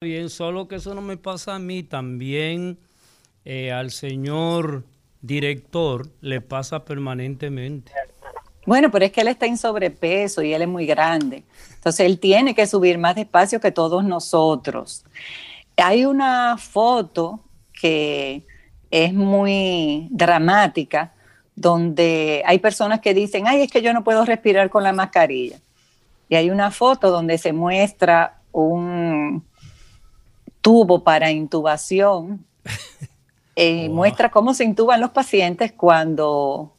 bien, solo que eso no me pasa a mí, también eh, al señor director le pasa permanentemente. Bueno, pero es que él está en sobrepeso y él es muy grande. Entonces él tiene que subir más despacio que todos nosotros. Hay una foto que es muy dramática, donde hay personas que dicen, ay, es que yo no puedo respirar con la mascarilla. Y hay una foto donde se muestra un tubo para intubación. y Muestra cómo se intuban los pacientes cuando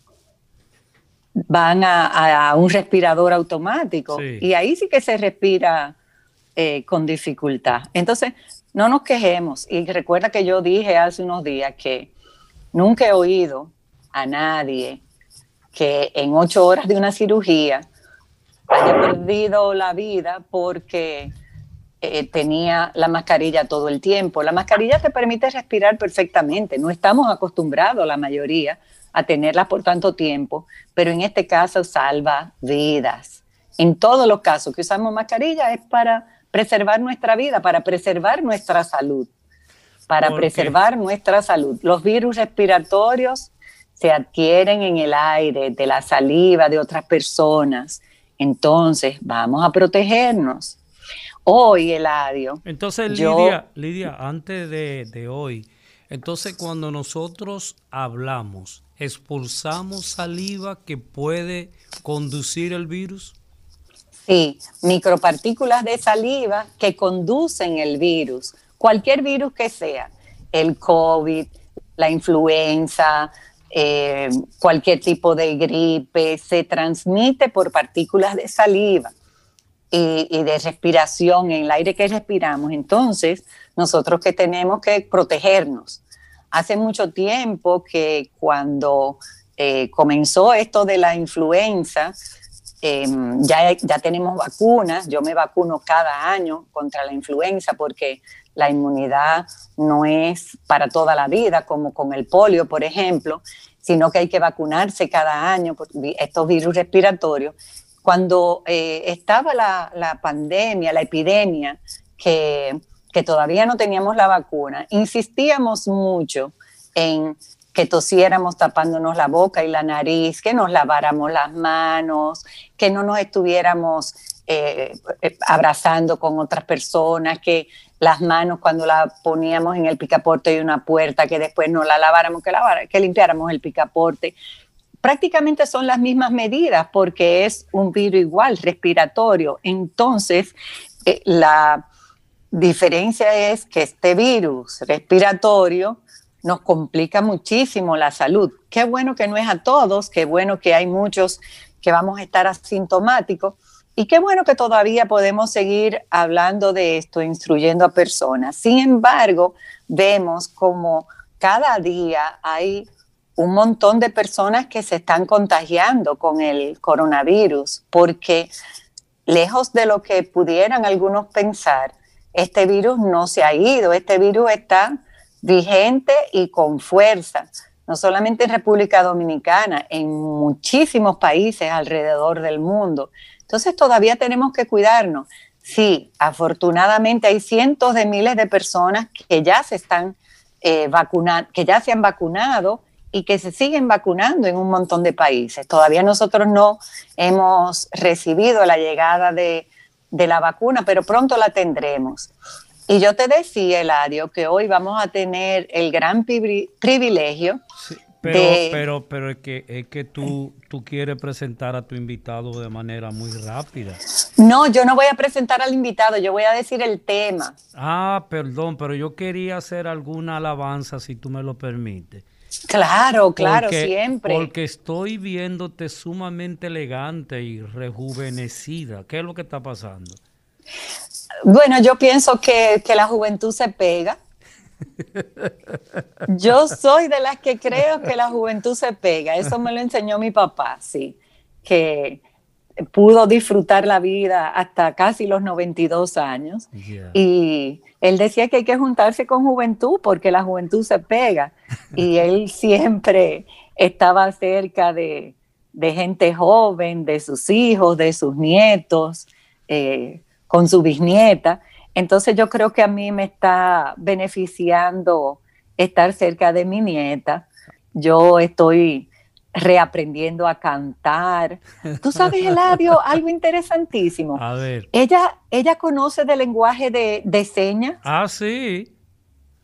van a, un respirador automático. Y ahí sí que se respira eh, con dificultad. Entonces, no nos quejemos. Y recuerda que yo dije hace unos días que nunca he oído a nadie que en ocho horas de una cirugía haya perdido la vida porque eh, tenía la mascarilla todo el tiempo. La mascarilla te permite respirar perfectamente. No estamos acostumbrados, la mayoría, a tenerla por tanto tiempo, pero en este caso salva vidas. En todos los casos que usamos mascarilla es para preservar nuestra vida, para preservar nuestra salud, para preservar nuestra salud. Los virus respiratorios se adquieren en el aire, de la saliva de otras personas. Entonces, vamos a protegernos. Hoy, Eladio. Entonces, Lidia, Lidia antes de, de hoy, entonces cuando nosotros hablamos, expulsamos saliva que puede conducir el virus. Sí, micropartículas de saliva que conducen el virus, cualquier virus que sea, el COVID, la influenza, eh, cualquier tipo de gripe, se transmite por partículas de saliva y, y, de respiración en el aire que respiramos. Entonces, nosotros que tenemos que protegernos. Hace mucho tiempo que cuando eh, comenzó esto de la influenza, Em, ya, ya tenemos vacunas, yo me vacuno cada año contra la influenza porque la inmunidad no es para toda la vida, como con el polio, por ejemplo, sino que hay que vacunarse cada año por estos virus respiratorios. Cuando eh, estaba la, pandemia, la epidemia, que, todavía no teníamos la vacuna, insistíamos mucho en que tosiéramos tapándonos la boca y la nariz, que nos laváramos las manos, que no nos estuviéramos eh, eh, abrazando con otras personas, que las manos cuando las poníamos en el picaporte de una puerta, que después no la laváramos, que, que limpiáramos el picaporte. Prácticamente son las mismas medidas porque es un virus igual, respiratorio. Entonces, eh, la diferencia es que este virus respiratorio nos complica muchísimo la salud. Qué bueno que no es a todos, qué bueno que hay muchos que vamos a estar asintomáticos y qué bueno que todavía podemos seguir hablando de esto, instruyendo a personas. Sin embargo, vemos como cada día hay un montón de personas que se están contagiando con el coronavirus, porque lejos de lo que pudieran algunos pensar, este virus no se ha ido, este virus está vigente y con fuerza, no solamente en República Dominicana, en muchísimos países alrededor del mundo. Entonces todavía tenemos que cuidarnos. Sí, afortunadamente hay cientos de miles de personas que ya se están eh, vacunando, que ya se han vacunado y que se siguen vacunando en un montón de países. Todavía nosotros no hemos recibido la llegada de, de la vacuna, pero pronto la tendremos. Y yo te decía, Eladio, que hoy vamos a tener el gran privilegio. pero, pero, pero es que, es que tú, tú quieres presentar a tu invitado de manera muy rápida. No, yo no voy a presentar al invitado, yo voy a decir el tema. Ah, perdón, pero yo quería hacer alguna alabanza, si tú me lo permites. Claro, claro, siempre. Porque estoy viéndote sumamente elegante y rejuvenecida. ¿Qué es lo que está pasando? Bueno, yo pienso que, la juventud se pega. Yo soy de las que creo que la juventud se pega. Eso me lo enseñó mi papá, sí, que pudo disfrutar la vida hasta casi los 92 años. Y él decía que hay que juntarse con juventud porque la juventud se pega. Y él siempre estaba cerca de, gente joven, de sus hijos, de sus nietos. Eh, con su bisnieta. Entonces yo creo que a mí me está beneficiando estar cerca de mi nieta. Yo estoy reaprendiendo a cantar. Tú sabes, Eladio, algo interesantísimo. A ver. Ella, ella conoce de lenguaje de, de señas. Ah, sí.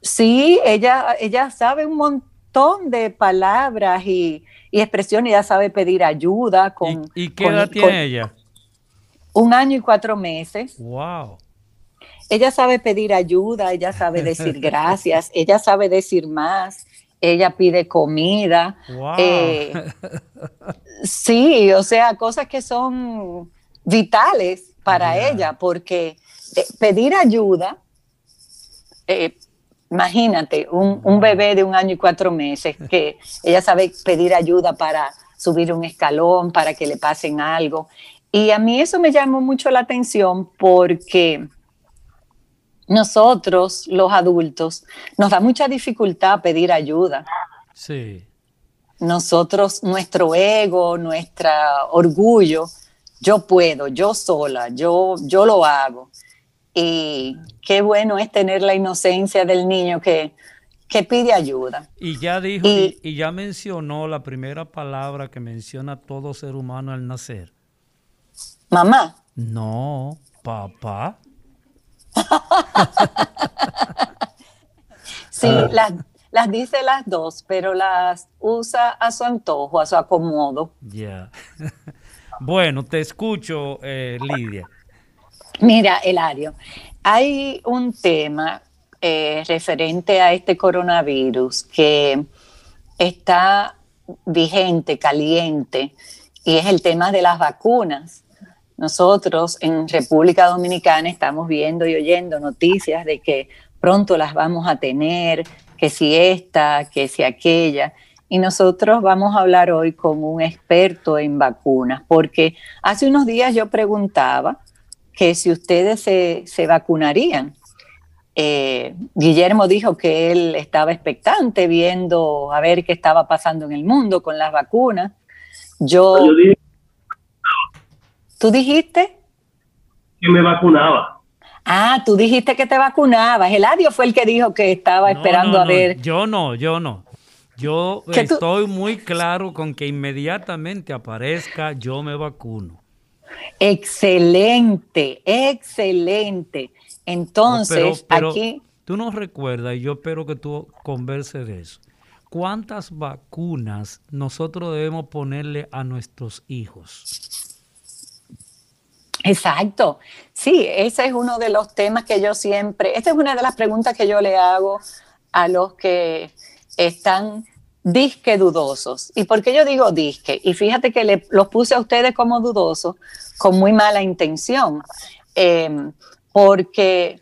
Sí, ella, ella sabe un montón de palabras y, y expresiones, ella sabe pedir ayuda. Con, ¿Y, qué edad tiene ella? Un año y cuatro meses. Wow. Ella sabe pedir ayuda, ella sabe decir gracias, ella sabe decir más, ella pide comida. Eh, sí, o sea, cosas que son vitales para ella, porque eh, pedir ayuda, eh, imagínate, un, un, bebé de un año y cuatro meses, que ella sabe pedir ayuda para subir un escalón, para que le pasen algo. Y a mí eso me llamó mucho la atención porque nosotros, los adultos, nos da mucha dificultad pedir ayuda. Sí. Nosotros, nuestro ego, nuestro orgullo, yo puedo, yo sola, yo, yo lo hago. Y qué bueno es tener la inocencia del niño que, que pide ayuda. Y ya dijo, y, y, ya mencionó la primera palabra que menciona todo ser humano al nacer. Mamá. No, papá. sí, las, las, dice las dos, pero las usa a su antojo, a su acomodo. Ya. bueno, te escucho, eh, Lidia. Mira, Eladio, hay un tema eh, referente a este coronavirus que está vigente, caliente, y es el tema de las vacunas. Nosotros en República Dominicana estamos viendo y oyendo noticias de que pronto las vamos a tener, que si esta, que si aquella. Y nosotros vamos a hablar hoy con un experto en vacunas, porque hace unos días yo preguntaba que si ustedes se, vacunarían. Eh, Guillermo dijo que él estaba expectante viendo a ver qué estaba pasando en el mundo con las vacunas. Yo, ¿Tú dijiste? Que me vacunaba. Ah, tú dijiste que te vacunabas. Eladio fue el que dijo que estaba esperando a ver. Yo no, yo no. Yo estoy muy claro con que inmediatamente aparezca, yo me vacuno. Excelente, excelente. Entonces, aquí. Tú no recuerdas, y yo espero que tú converses de eso. ¿Cuántas vacunas nosotros debemos ponerle a nuestros hijos? Exacto. Sí, ese es uno de los temas que yo siempre, esta es una de las preguntas que yo le hago a los que están disque dudosos. ¿Y por qué yo digo disque? Y fíjate que le, los puse a ustedes como dudosos con muy mala intención, em, porque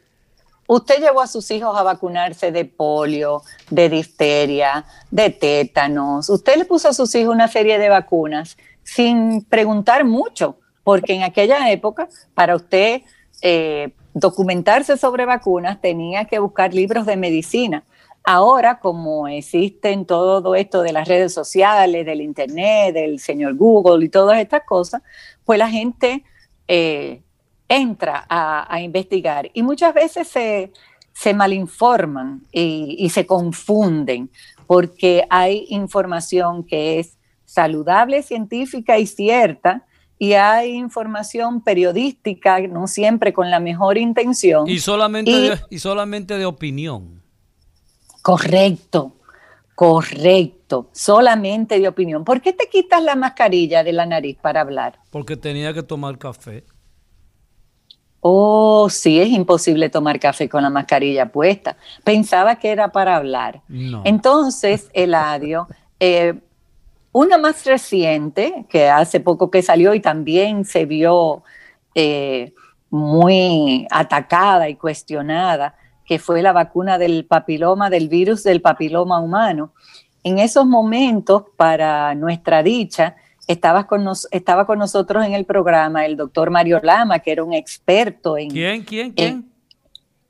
usted llevó a sus hijos a vacunarse de polio, de difteria, de tétanos. Usted le puso a sus hijos una serie de vacunas sin preguntar mucho porque en aquella época, para usted eh, documentarse sobre vacunas, tenía que buscar libros de medicina. Ahora, como existen todo esto de las redes sociales, del Internet, del señor Google y todas estas cosas, pues la gente eh, entra a, investigar y muchas veces se, malinforman y se confunden porque hay información que es saludable, científica y cierta, y hay información periodística, no siempre con la mejor intención. Y solamente, de, y solamente de opinión. Correcto, correcto, solamente de opinión. ¿Por qué te quitas la mascarilla de la nariz para hablar? Porque tenía que tomar café. Oh, sí, es imposible tomar café con la mascarilla puesta. Pensaba que era para hablar. Entonces, Eladio, eh, una más reciente, que hace poco que salió y también se vio eh, muy atacada y cuestionada, que fue la vacuna del papiloma, del virus del papiloma humano. En esos momentos, para nuestra dicha, estaba con, estaba con nosotros en el programa el doctor Mario Lama, que era un experto en... ¿Quién? ¿Quién? ¿Quién?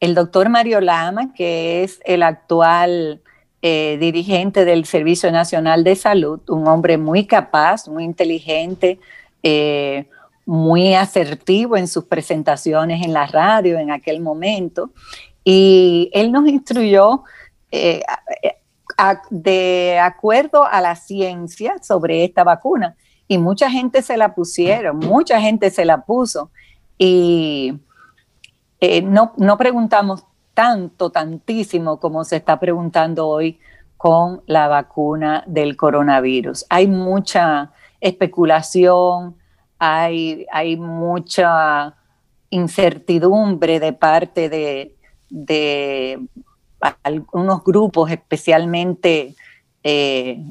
el doctor Mario Lama, que es el actual eh, dirigente del Servicio Nacional de Salud, un hombre muy capaz, muy inteligente, eh, muy asertivo en sus presentaciones en la radio en aquel momento. Y él nos instruyó eh, de acuerdo a la ciencia sobre esta vacuna. Y mucha gente se la pusieron, mucha gente se la puso. Y eh, no, no preguntamos tanto, tantísimo como se está preguntando hoy con la vacuna del coronavirus. Hay mucha especulación, hay, hay mucha incertidumbre de parte de, de algunos grupos, especialmente, eh,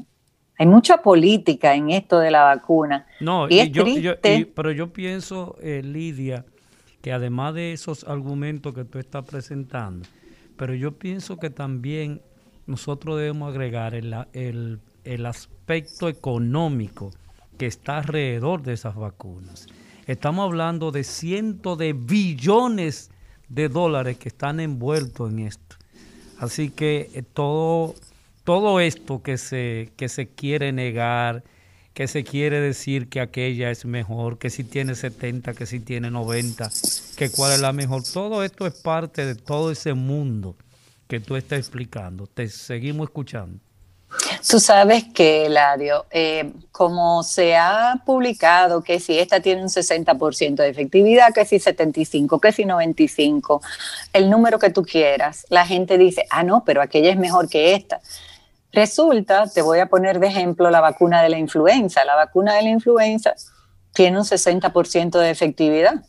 hay mucha política en esto de la vacuna. No, y yo, pero yo pienso, eh, Lidia, que además de esos argumentos que tú estás presentando, pero yo pienso que también nosotros debemos agregar el, el, el aspecto económico que está alrededor de esas vacunas. Estamos hablando de cientos de billones de dólares que están envueltos en esto. Así que eh, todo, todo esto que se, que se quiere negar, que se quiere decir que aquella es mejor, que si tiene 70, que si tiene 90, que cuál es la mejor, todo esto es parte de todo ese mundo que tú estás explicando. Te seguimos escuchando. Tú sabes que, Ladio, eh, como se ha publicado que si esta tiene un 60% de efectividad, que si 75, que si 95, el número que tú quieras, la gente dice, ah, no, pero aquella es mejor que esta. Resulta, te voy a poner de ejemplo la vacuna de la influenza. La vacuna de la influenza tiene un 60% de efectividad.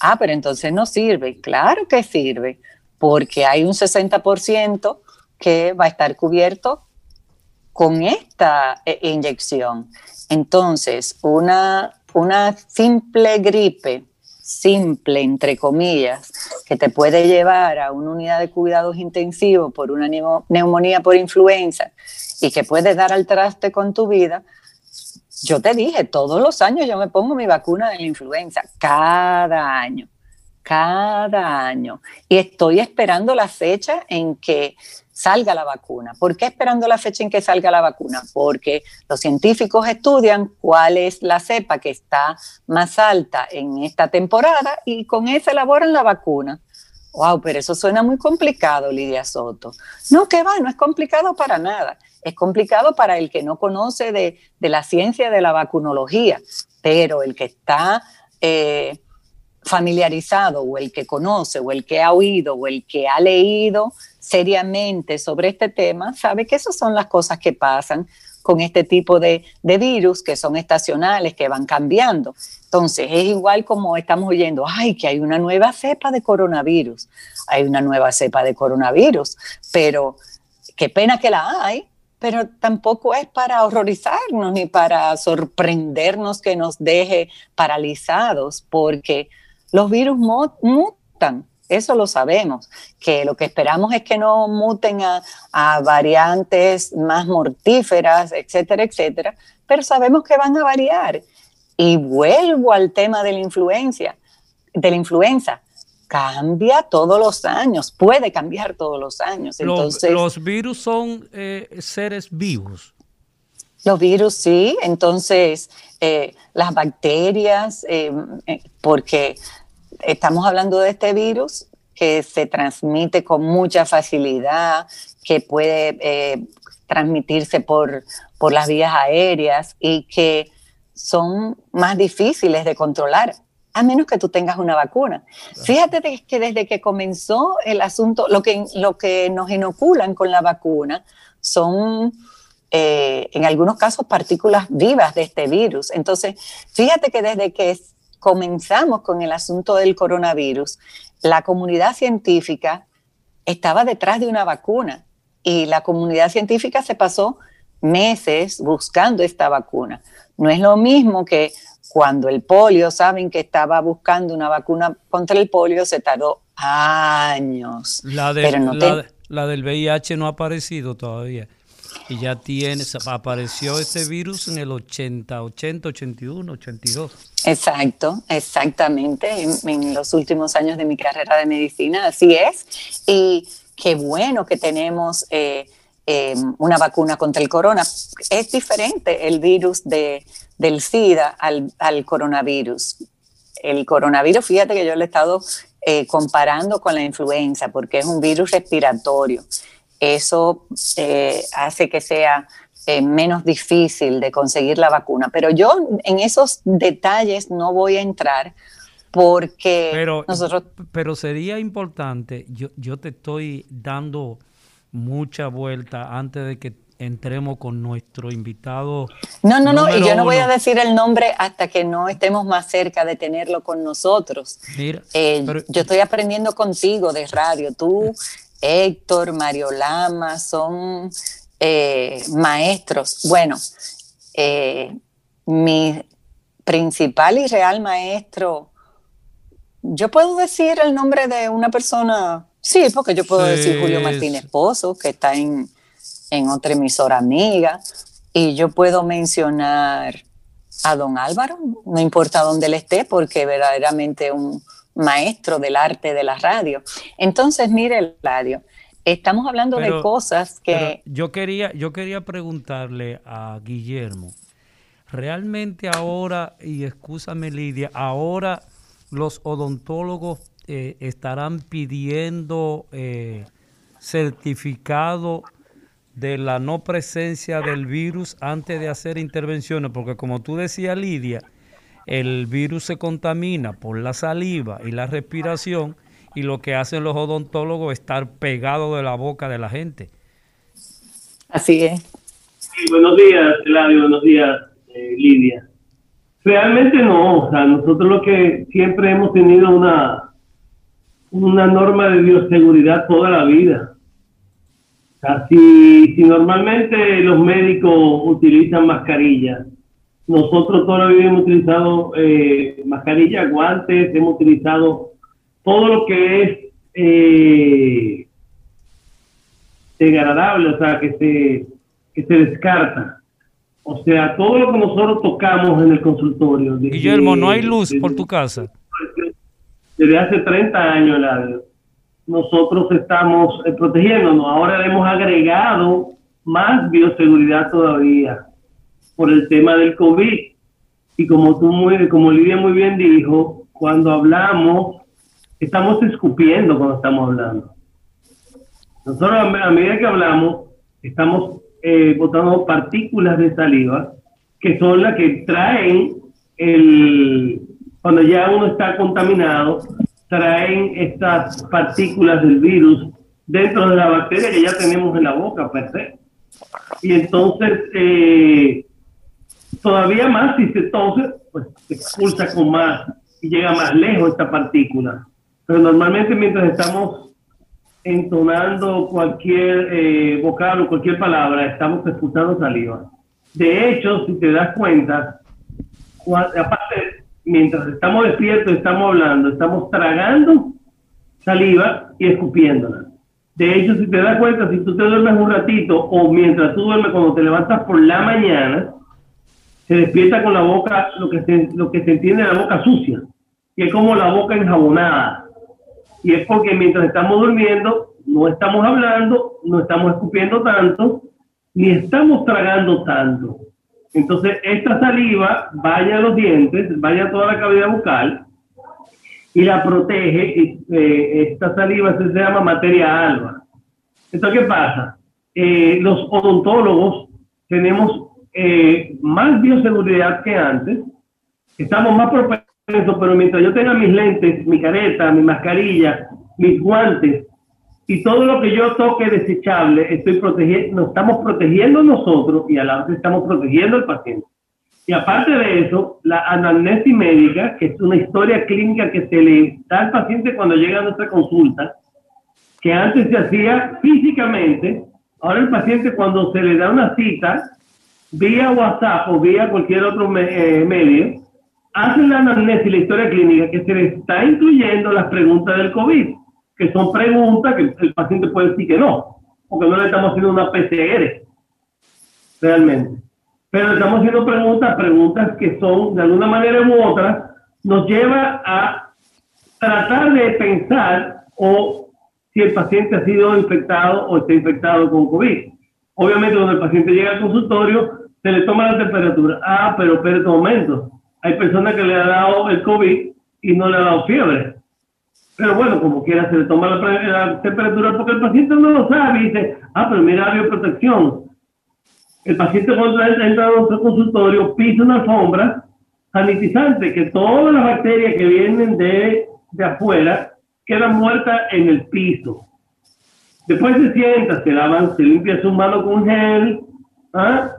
Ah, pero entonces no sirve. Claro que sirve, porque hay un 60% que va a estar cubierto con esta eh, inyección. Entonces, una, una simple gripe, simple entre comillas, que te puede llevar a una unidad de cuidados intensivos por una neumonía por influenza y que puede dar al traste con tu vida, yo te dije, todos los años yo me pongo mi vacuna de la influenza, cada año, cada año. Y estoy esperando la fecha en que salga la vacuna. ¿Por qué esperando la fecha en que salga la vacuna? Porque los científicos estudian cuál es la cepa que está más alta en esta temporada y con eso elaboran la vacuna. Wow, pero eso suena muy complicado, Lidia Soto. No, que va, no es complicado para nada. Es complicado para el que no conoce de, la ciencia de la vacunología, pero el que está eh, familiarizado o el que conoce o el que ha oído o el que ha leído seriamente sobre este tema sabe que esas son las cosas que pasan con este tipo de, virus que son estacionales, que van cambiando. Entonces, es igual como estamos oyendo, ay, que hay una nueva cepa de coronavirus, hay una nueva cepa de coronavirus, pero qué pena que la hay, pero tampoco es para horrorizarnos ni para sorprendernos que nos deje paralizados, porque los virus mutan, eso lo sabemos, que lo que esperamos es que no muten a, variantes más mortíferas, etcétera, etcétera, pero sabemos que van a variar. Y vuelvo al tema de la influencia, de la influenza. Cambia todos los años, puede cambiar todos los años. Entonces, los, virus son eh, seres vivos. Los virus sí, entonces eh, las bacterias, eh, porque estamos hablando de este virus que se transmite con mucha facilidad, que puede eh, transmitirse por, por las vías aéreas y que son más difíciles de controlar, a menos que tú tengas una vacuna. Fíjate que desde que comenzó el asunto, lo que, lo que nos inoculan con la vacuna son, eh, en algunos casos, partículas vivas de este virus. Entonces, fíjate que desde que comenzamos con el asunto del coronavirus, la comunidad científica estaba detrás de una vacuna y la comunidad científica se pasó meses buscando esta vacuna. No es lo mismo que cuando el polio, saben que estaba buscando una vacuna contra el polio, se tardó años. La, la del VIH no ha aparecido todavía. Y ya tiene, apareció este virus en el 80, 80, 81, 82. Exacto, exactamente, en, los últimos años de mi carrera de medicina, así es. Y qué bueno que tenemos eh, em, una vacuna contra el corona. Es diferente el virus de, del SIDA al, al coronavirus. el coronavirus, fíjate que yo lo he estado eh, comparando con la influenza, porque es un virus respiratorio. Eso eh, hace que sea eh, menos difícil de conseguir la vacuna. Pero yo en esos detalles no voy a entrar porque pero, Pero sería importante, yo, yo te estoy dando mucha vuelta antes de que entremos con nuestro invitado. No, no, no, y yo no voy a decir el nombre hasta que no estemos más cerca de tenerlo con nosotros. Mira, eh, yo estoy aprendiendo contigo de radio. Tú, Héctor, Mario Lama, son eh, maestros. Bueno, eh, mi principal y real maestro, yo puedo decir el nombre de una persona, sí, porque yo puedo decir Julio Martínez Pozo, que está en, en otra emisora amiga, y yo puedo mencionar a don Álvaro, no importa dónde él esté, porque verdaderamente un maestro del arte de la radio. Entonces, mire, el radio, estamos hablando de cosas que... Yo quería, yo quería preguntarle a Guillermo, realmente ahora, y escúchame Lidia, ahora los odontólogos eh, estarán pidiendo eh, certificado de la no presencia del virus antes de hacer intervenciones, porque como tú decías, Lidia, el virus se contamina por la saliva y la respiración y lo que hacen los odontólogos es estar pegado de la boca de la gente. Así es. buenos días, Eladio, buenos días, eh, Lidia. Realmente no, o sea, nosotros lo que siempre hemos tenido una, una norma de bioseguridad toda la vida si, normalmente los médicos utilizan mascarillas, nosotros todavía hemos utilizado eh, mascarillas, guantes, hemos utilizado todo lo que es eh, degradable, o sea, que se, que se descarta. O sea, todo lo que nosotros tocamos en el consultorio. Guillermo, ¿no hay luz por tu casa? Desde hace 30 años, nosotros estamos eh, protegiéndonos. Ahora hemos agregado más bioseguridad todavía por el tema del COVID. Y como tú muy, como Lidia muy bien dijo, cuando hablamos, estamos escupiendo cuando estamos hablando. Nosotros a medida que hablamos, estamos eh, botando partículas de saliva que son las que traen el, cuando ya uno está contaminado, traen estas partículas del virus dentro de la bacteria que ya tenemos en la boca, per se. Y entonces, eh, todavía más, si se tose, pues se expulsa con más y llega más lejos esta partícula. Pero normalmente mientras estamos entonando cualquier eh, vocal o cualquier palabra, estamos expulsando saliva. De hecho, si te das cuenta, aparte mientras estamos despiertos, estamos hablando, estamos tragando saliva y escupiéndola. De hecho, si te das cuenta, si tú te duermes un ratito o mientras tú duermes cuando te levantas por la mañana, se despierta con la boca, lo que se, lo que se entiende la boca sucia, que es como la boca enjabonada. Y es porque mientras estamos durmiendo, no estamos hablando, no estamos escupiendo tanto, ni estamos tragando tanto. Entonces, esta saliva vaya a los dientes, vaya a toda la cavidad bucal y la protege. Eh, esta saliva se llama materia alba. Entonces, ¿qué pasa? Eh, los odontólogos tenemos eh, más bioseguridad que antes, estamos más propensos, pero mientras yo tenga mis lentes, mi careta, mi mascarilla, mis guantes, y todo lo que yo toque desechable, estoy protegiendo, nos estamos protegiendo nosotros y a la vez estamos protegiendo al paciente. Y aparte de eso, la anamnesis médica, que es una historia clínica que se le da al paciente cuando llega a nuestra consulta, que antes se hacía físicamente, ahora el paciente cuando se le da una cita, vía WhatsApp o vía cualquier otro eh, medio, hace la anamnesis, la historia clínica, que se le está incluyendo las preguntas del COVID que son preguntas que el paciente puede decir que no, porque no le estamos haciendo una PCR, realmente. Pero le estamos haciendo preguntas, preguntas que son, de alguna manera u otra, nos lleva a tratar de pensar o si el paciente ha sido infectado o está infectado con COVID. Obviamente, cuando el paciente llega al consultorio, se le toma la temperatura. Ah, pero espera un momento. Hay personas que le ha dado el COVID y no le ha dado fiebre. Pero bueno, como quiera, se le toma la, temperatura porque el paciente no lo sabe y dice, ah, pero mira, bioprotección. El paciente cuando entra a nuestro consultorio pisa una alfombra sanitizante, que todas las bacterias que vienen de, de afuera quedan muertas en el piso. Después se sienta, se lava, se limpia su mano con gel, ¿ah?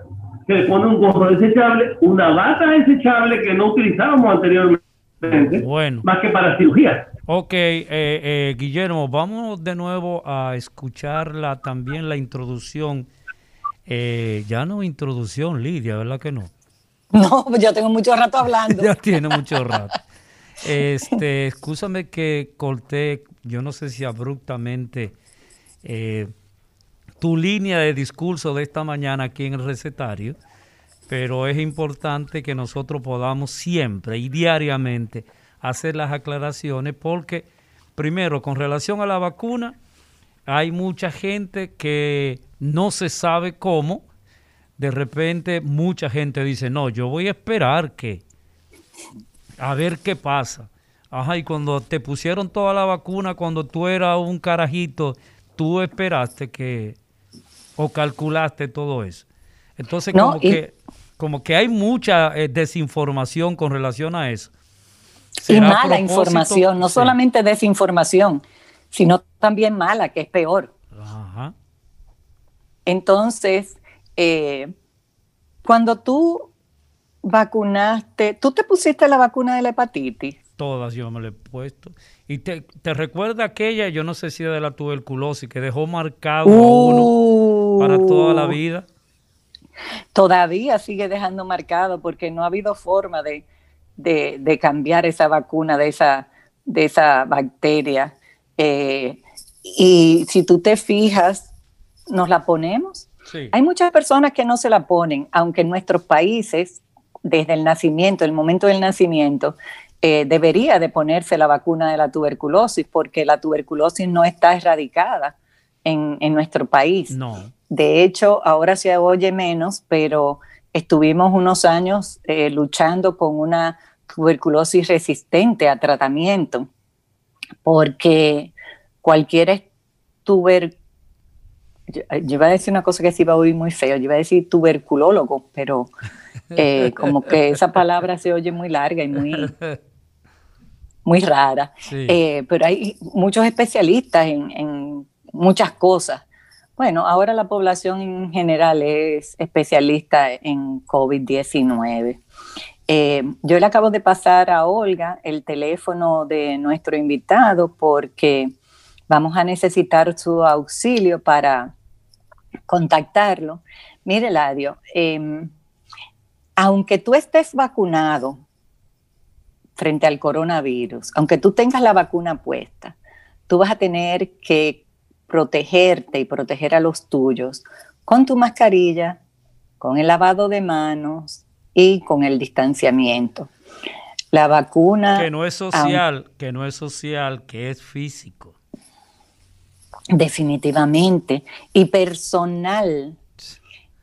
Se le pone un gorro desechable, una bata desechable que no utilizábamos anteriormente, bueno. más que para cirugía. Ok, eh, eh, Guillermo, vamos de nuevo a escucharla también la introducción. Eh, ya no introducción, Lidia, ¿verdad que no? No, pues yo tengo mucho rato hablando. ya tiene mucho rato. Este, escúchame que corté, yo no sé si abruptamente eh, tu línea de discurso de esta mañana aquí en el recetario, pero es importante que nosotros podamos siempre y diariamente hacer las aclaraciones porque, primero, con relación a la vacuna, hay mucha gente que no se sabe cómo, de repente mucha gente dice, no, yo voy a esperar que, a ver qué pasa. Ajá, y cuando te pusieron toda la vacuna, cuando tú eras un carajito tú esperaste que o calculaste todo eso. Entonces, como, que, como que hay mucha eh, desinformación con relación a eso. Y mala información, no solamente desinformación, sino también mala, que es peor. Ajá. Entonces, eh, cuando tú vacunaste, ¿tú te pusiste la vacuna de la hepatitis? Todas yo me la he puesto. Y te, recuerda aquella, yo no sé si de la tuberculosis, que dejó marcado a uno para toda la uh. vida. Todavía sigue dejando marcado porque no ha habido forma de, cambiar esa vacuna de esa, de esa bacteria. Eh, y si tú te fijas, ¿nos la ponemos? Hay muchas personas que no se la ponen, aunque en nuestros países, desde el nacimiento, el momento del nacimiento, eh, debería de ponerse la vacuna de la tuberculosis porque la tuberculosis no está erradicada en, nuestro país. No. De hecho, ahora se oye menos, pero estuvimos unos años eh, luchando con una tuberculosis resistente a tratamiento porque cualquier tuber yo, iba a decir una cosa que se iba a oír muy feo, yo iba a decir tuberculólogo, pero eh, como que esa palabra se oye muy larga y muy muy rara, eh, pero hay muchos especialistas en, muchas cosas. Bueno, ahora la población en general es especialista en COVID-19. Eh, yo le acabo de pasar a Olga el teléfono de nuestro invitado porque vamos a necesitar su auxilio para contactarlo. Mire, Ladio, em, aunque tú estés vacunado, frente al coronavirus, aunque tú tengas la vacuna puesta, tú vas a tener que protegerte y proteger a los tuyos con tu mascarilla, con el lavado de manos y con el distanciamiento. La vacuna... Que no es social, que no es social, que es físico. Definitivamente. Y personal.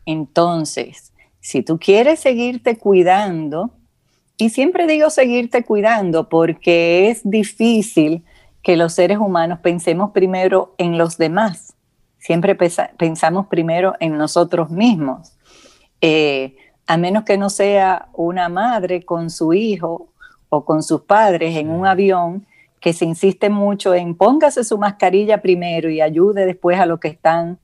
Entonces, si tú quieres seguirte cuidando, y siempre digo seguirte cuidando porque es difícil que los seres humanos pensemos primero en los demás. Siempre pensamos primero en nosotros mismos. Eh, a menos que no sea una madre con su hijo o con sus padres en un avión que se insiste mucho en póngase su mascarilla primero y ayude después a los que están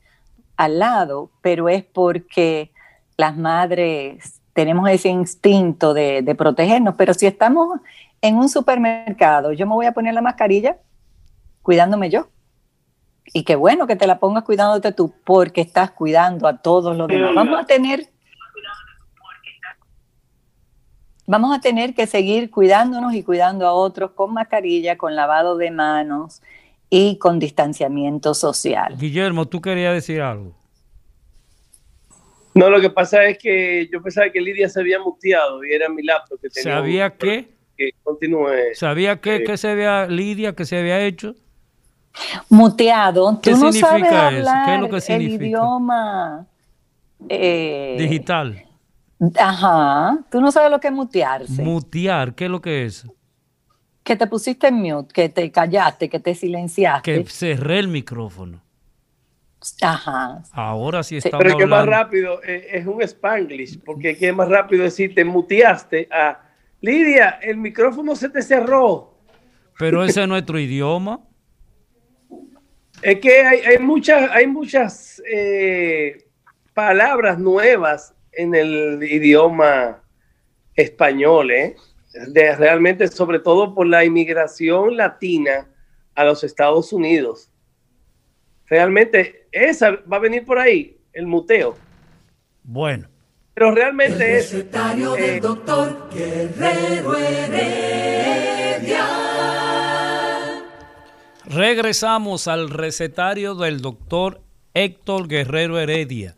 al lado, pero es porque las madres tenemos ese instinto de, protegernos, pero si estamos en un supermercado, yo me voy a poner la mascarilla cuidándome yo. Y qué bueno que te la pongas cuidándote tú, porque estás cuidando a todos los demás. Vamos a tener vamos a tener que seguir cuidándonos y cuidando a otros con mascarilla, con lavado de manos y con distanciamiento social. Guillermo, tú querías decir algo. No, lo que pasa es que yo pensaba que Lidia se había muteado y era mi laptop que tenía. ¿Sabía qué? Que continúe. ¿Sabía qué, eh, se había, Lidia, que se había hecho? Muteado. ¿Qué ¿Tú significa eso? ¿Qué es lo que significa? El idioma eh, digital. Ajá. Tú no sabes lo que es mutearse. Mutear, ¿qué es lo que es? Que te pusiste en mute, que te callaste, que te silenciaste. Que cerré el micrófono. Ajá. Ahora sí estamos Pero que más rápido eh, es un spanglish, porque es más rápido decir te muteaste a Lidia, el micrófono se te cerró. Pero ese es nuestro idioma. Es que hay, muchas, hay muchas eh, palabras nuevas en el idioma español, ¿eh? De, realmente, sobre todo por la inmigración latina a los Estados Unidos. Realmente, esa va a venir por ahí, el muteo. Bueno. Pero realmente es. El del eh, doctor Guerrero Heredia. Regresamos al recetario del doctor Héctor Guerrero Heredia.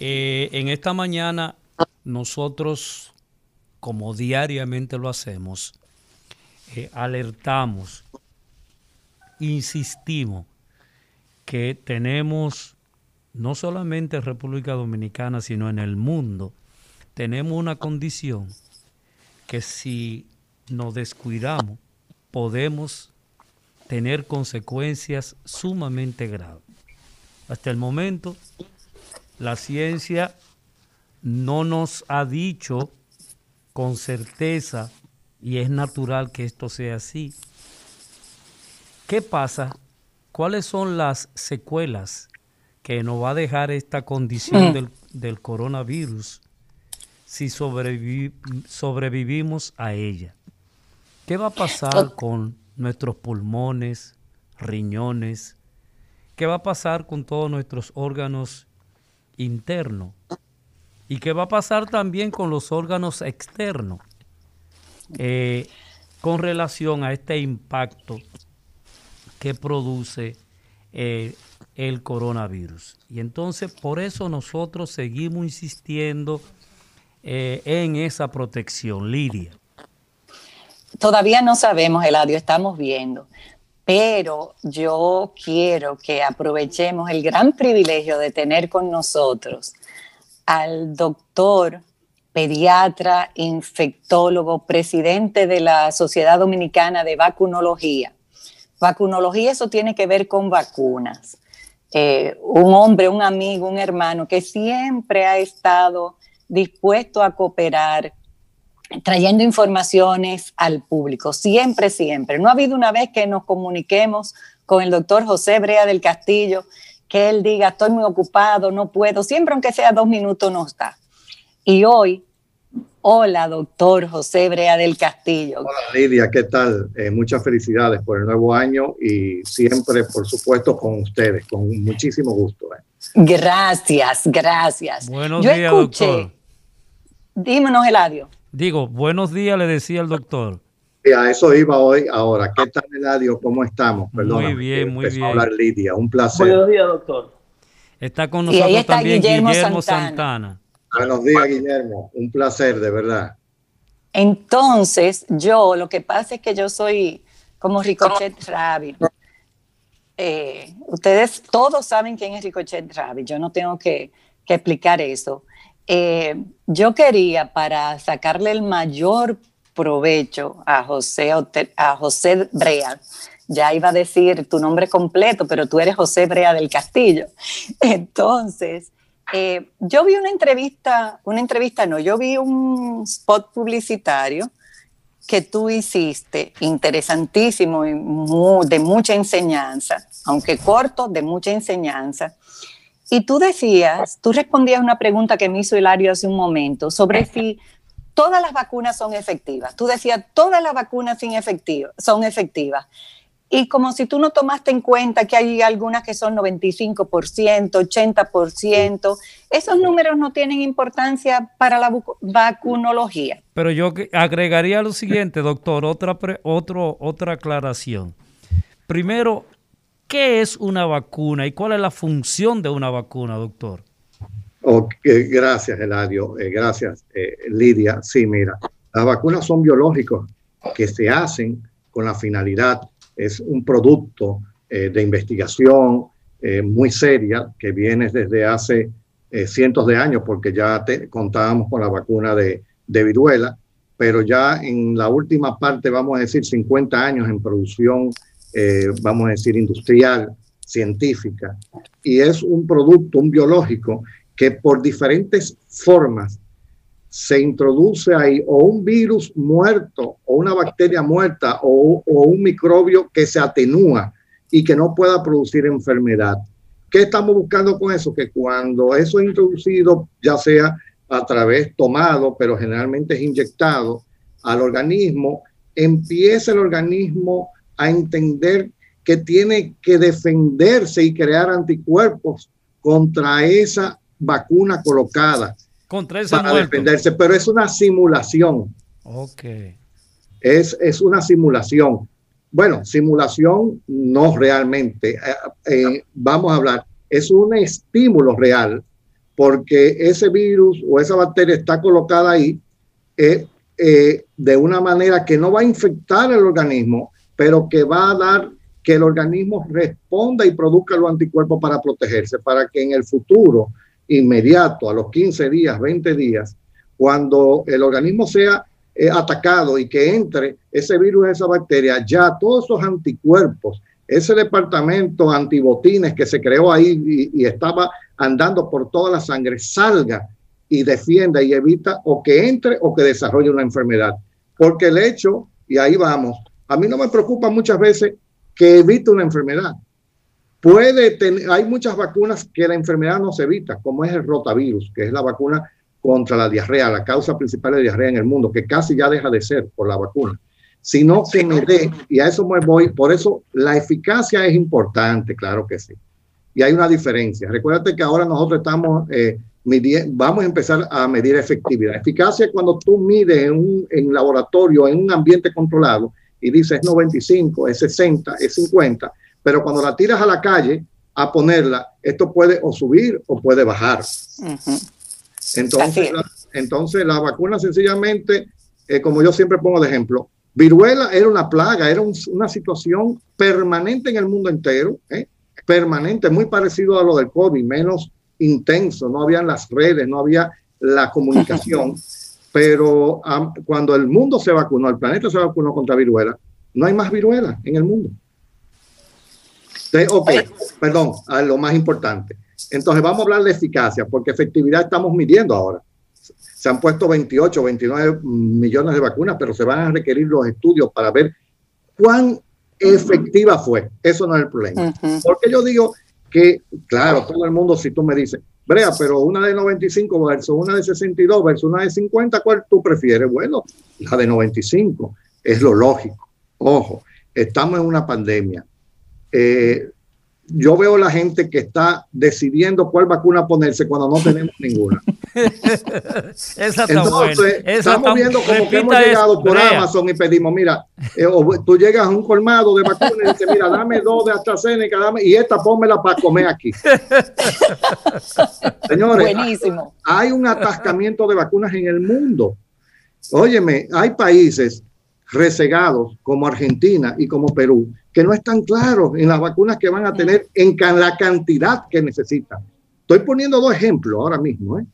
Eh, en esta mañana nosotros, como diariamente lo hacemos, eh, alertamos, insistimos que tenemos no solamente en República Dominicana, sino en el mundo, tenemos una condición que si nos descuidamos, podemos tener consecuencias sumamente graves. Hasta el momento, la ciencia no nos ha dicho con certeza, y es natural que esto sea así, ¿qué pasa? ¿Cuáles son las secuelas que nos va a dejar esta condición mm. del, coronavirus si sobrevivimos a ella. ¿Qué va a pasar con nuestros pulmones, riñones? ¿Qué va a pasar con todos nuestros órganos internos? ¿Y qué va a pasar también con los órganos externos? Eh, con relación a este impacto que produce eh, el coronavirus. Y entonces por eso nosotros seguimos insistiendo eh, en esa protección, Lidia. Todavía no sabemos, Eladio, estamos viendo, pero yo quiero que aprovechemos el gran privilegio de tener con nosotros al doctor pediatra, infectólogo, presidente de la Sociedad Dominicana de Vacunología. Vacunología, eso tiene que ver con vacunas. Eh, un hombre, un amigo, un hermano que siempre ha estado dispuesto a cooperar, trayendo informaciones al público, siempre, siempre. No ha habido una vez que nos comuniquemos con el doctor José Brea del Castillo, que él diga, estoy muy ocupado, no puedo, siempre aunque sea dos minutos no está. Y hoy Hola, doctor José Brea del Castillo. Hola, Lidia, ¿qué tal? Eh, muchas felicidades por el nuevo año y siempre, por supuesto, con ustedes, con muchísimo gusto. Eh. Gracias, gracias. Buenos días, doctor. Dímenos, Eladio. Digo, buenos días, le decía el doctor. Y a eso iba hoy. Ahora, ¿qué tal, Eladio? ¿Cómo estamos? Perdón. Muy bien, muy bien. hablar Lidia, un placer. Buenos días, doctor. Está con nosotros también Guillermo, Santana. Buenos días, Guillermo. Un placer, de verdad. Entonces, yo, lo que pasa es que yo soy como Ricochet Rabbit. Eh, ustedes todos saben quién es Ricochet Rabbit. Yo no tengo que, explicar eso. Eh, yo quería, para sacarle el mayor provecho a José, a José Brea, ya iba a decir tu nombre completo, pero tú eres José Brea del Castillo. Entonces, eh, yo vi una entrevista, una entrevista no, yo vi un spot publicitario que tú hiciste, interesantísimo y de mucha enseñanza, aunque corto, de mucha enseñanza. Y tú decías, tú respondías una pregunta que me hizo Hilario hace un momento sobre si todas las vacunas son efectivas. Tú decías, todas las vacunas son efectivas. Y como si tú no tomaste en cuenta que hay algunas que son 95%, 80%, esos números no tienen importancia para la vacunología. Pero yo agregaría lo siguiente, doctor, otra, otro, otra aclaración. Primero, ¿qué es una vacuna y cuál es la función de una vacuna, doctor? gracias, Eladio. Eh, gracias, eh, Lidia. Sí, mira, las vacunas son biológicos que se hacen con la finalidad es un producto eh, de investigación eh, muy seria que viene desde hace eh, cientos de años, porque ya contábamos con la vacuna de, de viruela, pero ya en la última parte, vamos a decir, 50 años en producción, vamos a decir, industrial, científica, y es un producto, un biológico, que por diferentes formas se introduce ahí o un virus muerto o una bacteria muerta o, un microbio que se atenúa y que no pueda producir enfermedad. ¿Qué estamos buscando con eso? Que cuando eso es introducido, ya sea a través tomado, pero generalmente es inyectado al organismo, empiece el organismo a entender que tiene que defenderse y crear anticuerpos contra esa vacuna colocada contra ese para defenderse, pero es una simulación. Ok. Es, es una simulación. Bueno, simulación no realmente. Eh, eh, vamos a hablar, es un estímulo real porque ese virus o esa bacteria está colocada ahí eh, de una manera que no va a infectar el organismo, pero que va a dar que el organismo responda y produzca los anticuerpos para protegerse, para que en el futuro inmediato, a los 15 días, 20 días, cuando el organismo sea eh, atacado y que entre ese virus, esa bacteria, ya todos esos anticuerpos, ese departamento antibotines que se creó ahí y, y estaba andando por toda la sangre, salga y defienda y evita o que entre o que desarrolle una enfermedad. Porque el hecho, y ahí vamos, a mí no me preocupa muchas veces que evite una enfermedad. Puede tener, hay muchas vacunas que la enfermedad no se evita, como es el rotavirus, que es la vacuna contra la diarrea, la causa principal de diarrea en el mundo, que casi ya deja de ser por la vacuna, sino que me dé, y a eso me voy, por eso la eficacia es importante, claro que sí. Y hay una diferencia. Recuérdate que ahora nosotros estamos, eh, midiendo, vamos a empezar a medir efectividad. Eficacia es cuando tú mides en un en laboratorio, en un ambiente controlado, y dices es 95, es 60, es 50, pero cuando la tiras a la calle a ponerla, esto puede o subir o puede bajar. Uh -huh. Entonces, la, entonces la vacuna sencillamente, eh, como yo siempre pongo de ejemplo, viruela era una plaga, era un, una situación permanente en el mundo entero, ¿eh? permanente, muy parecido a lo del COVID, menos intenso, no habían las redes, no había la comunicación, pero um, cuando el mundo se vacunó, el planeta se vacunó contra viruela, no hay más viruela en el mundo. Entonces, ok, perdón, a lo más importante. Entonces vamos a hablar de eficacia, porque efectividad estamos midiendo ahora. Se han puesto 28, 29 millones de vacunas, pero se van a requerir los estudios para ver cuán efectiva fue. Eso no es el problema. Uh -huh. Porque yo digo que, claro, todo el mundo, si tú me dices, Brea, pero una de 95 versus una de 62 versus una de 50, ¿cuál tú prefieres? Bueno, la de 95 es lo lógico. Ojo, estamos en una pandemia. Eh, yo veo la gente que está decidiendo cuál vacuna ponerse cuando no tenemos ninguna. Esa está Entonces, buena. Esa estamos está- viendo como que hemos repita llegado eso, por Brea. Amazon y pedimos, mira, eh, o tú llegas a un colmado de vacunas y dices, mira, dame dos de AstraZeneca, dame, y esta pónmela para comer aquí. Señores, Buenísimo. hay un atascamiento de vacunas en el mundo. Óyeme, hay países resegados como Argentina y como Perú que no están claros en las vacunas que van a tener en ca- la cantidad que necesitan. Estoy poniendo dos ejemplos ahora mismo. ¿eh?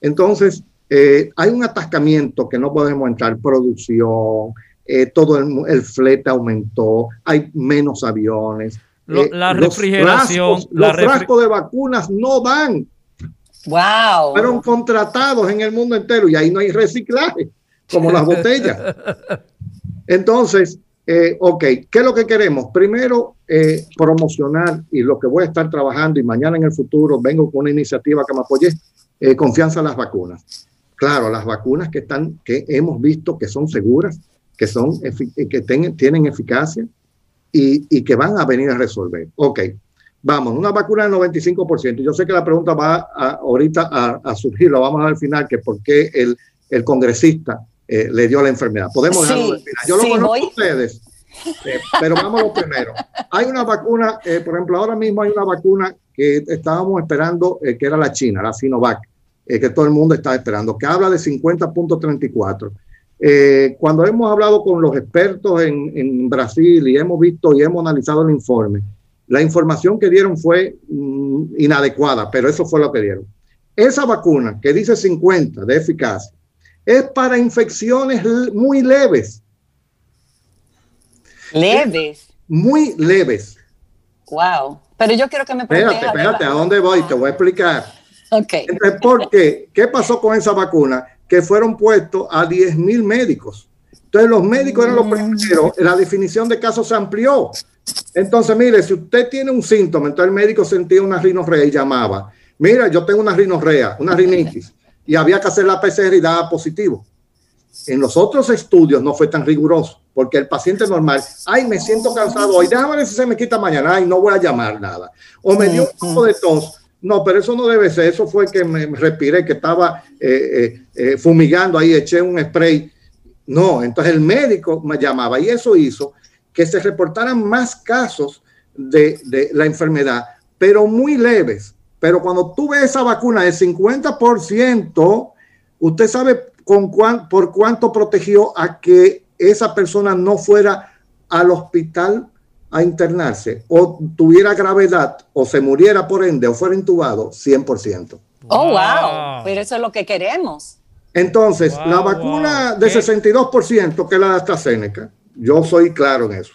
Entonces, eh, hay un atascamiento que no podemos entrar, producción, eh, todo el, el flete aumentó, hay menos aviones. Lo- eh, la los refrigeración, frascos- la los refri- frascos de vacunas no dan Wow. fueron contratados en el mundo entero y ahí no hay reciclaje, como las botellas. Entonces, eh, ok, ¿qué es lo que queremos? Primero, eh, promocionar y lo que voy a estar trabajando y mañana en el futuro vengo con una iniciativa que me apoye, eh, confianza en las vacunas. Claro, las vacunas que están, que hemos visto que son seguras, que son, efi- que tienen eficacia y, que van a venir a resolver. Ok, vamos, una vacuna del 95%. Yo sé que la pregunta va a- ahorita a, surgir, lo vamos a ver al final, que por qué el congresista eh, le dio la enfermedad. Podemos dejarlo Sí, al final. Yo lo sí, conozco voy. a ustedes, eh, pero vamos a lo primero. Hay una vacuna, eh, por ejemplo, ahora mismo hay una vacuna que estábamos esperando, eh, que era la China, la Sinovac, eh, que todo el mundo está esperando, que habla de 50.34. Eh, cuando hemos hablado con los expertos en, en Brasil y hemos visto y hemos analizado el informe, la información que dieron fue mm, inadecuada, pero eso fue lo que dieron. Esa vacuna que dice 50 de eficacia es para infecciones muy leves. Leves. Muy leves. Wow. Pero yo quiero que me proteja. Espérate, espérate, ¿a dónde voy? Te voy a explicar. Ok. Entonces, ¿por qué? ¿Qué pasó con esa vacuna? Que fueron puestos a 10 mil médicos. Entonces, los médicos eran los primeros. La definición de caso se amplió. Entonces, mire, si usted tiene un síntoma, entonces el médico sentía una rinorrea y llamaba. Mira, yo tengo una rinorrea, una rinitis, y había que hacer la PCR y daba positivo. En los otros estudios no fue tan riguroso, porque el paciente normal, ay, me siento cansado hoy, déjame ver si se me quita mañana, ay, no voy a llamar nada. O me dio un poco de tos, no, pero eso no debe ser, eso fue que me respiré, que estaba eh, eh, eh, fumigando ahí, eché un spray. No, entonces el médico me llamaba y eso hizo que se reportaran más casos de, de la enfermedad, pero muy leves. Pero cuando tú ves esa vacuna de 50%, usted sabe con cuán, por cuánto protegió a que esa persona no fuera al hospital a internarse o tuviera gravedad o se muriera por ende o fuera intubado 100%. Oh, wow. Pero eso es lo que queremos. Entonces, la vacuna de 62%, que es la de AstraZeneca, yo soy claro en eso.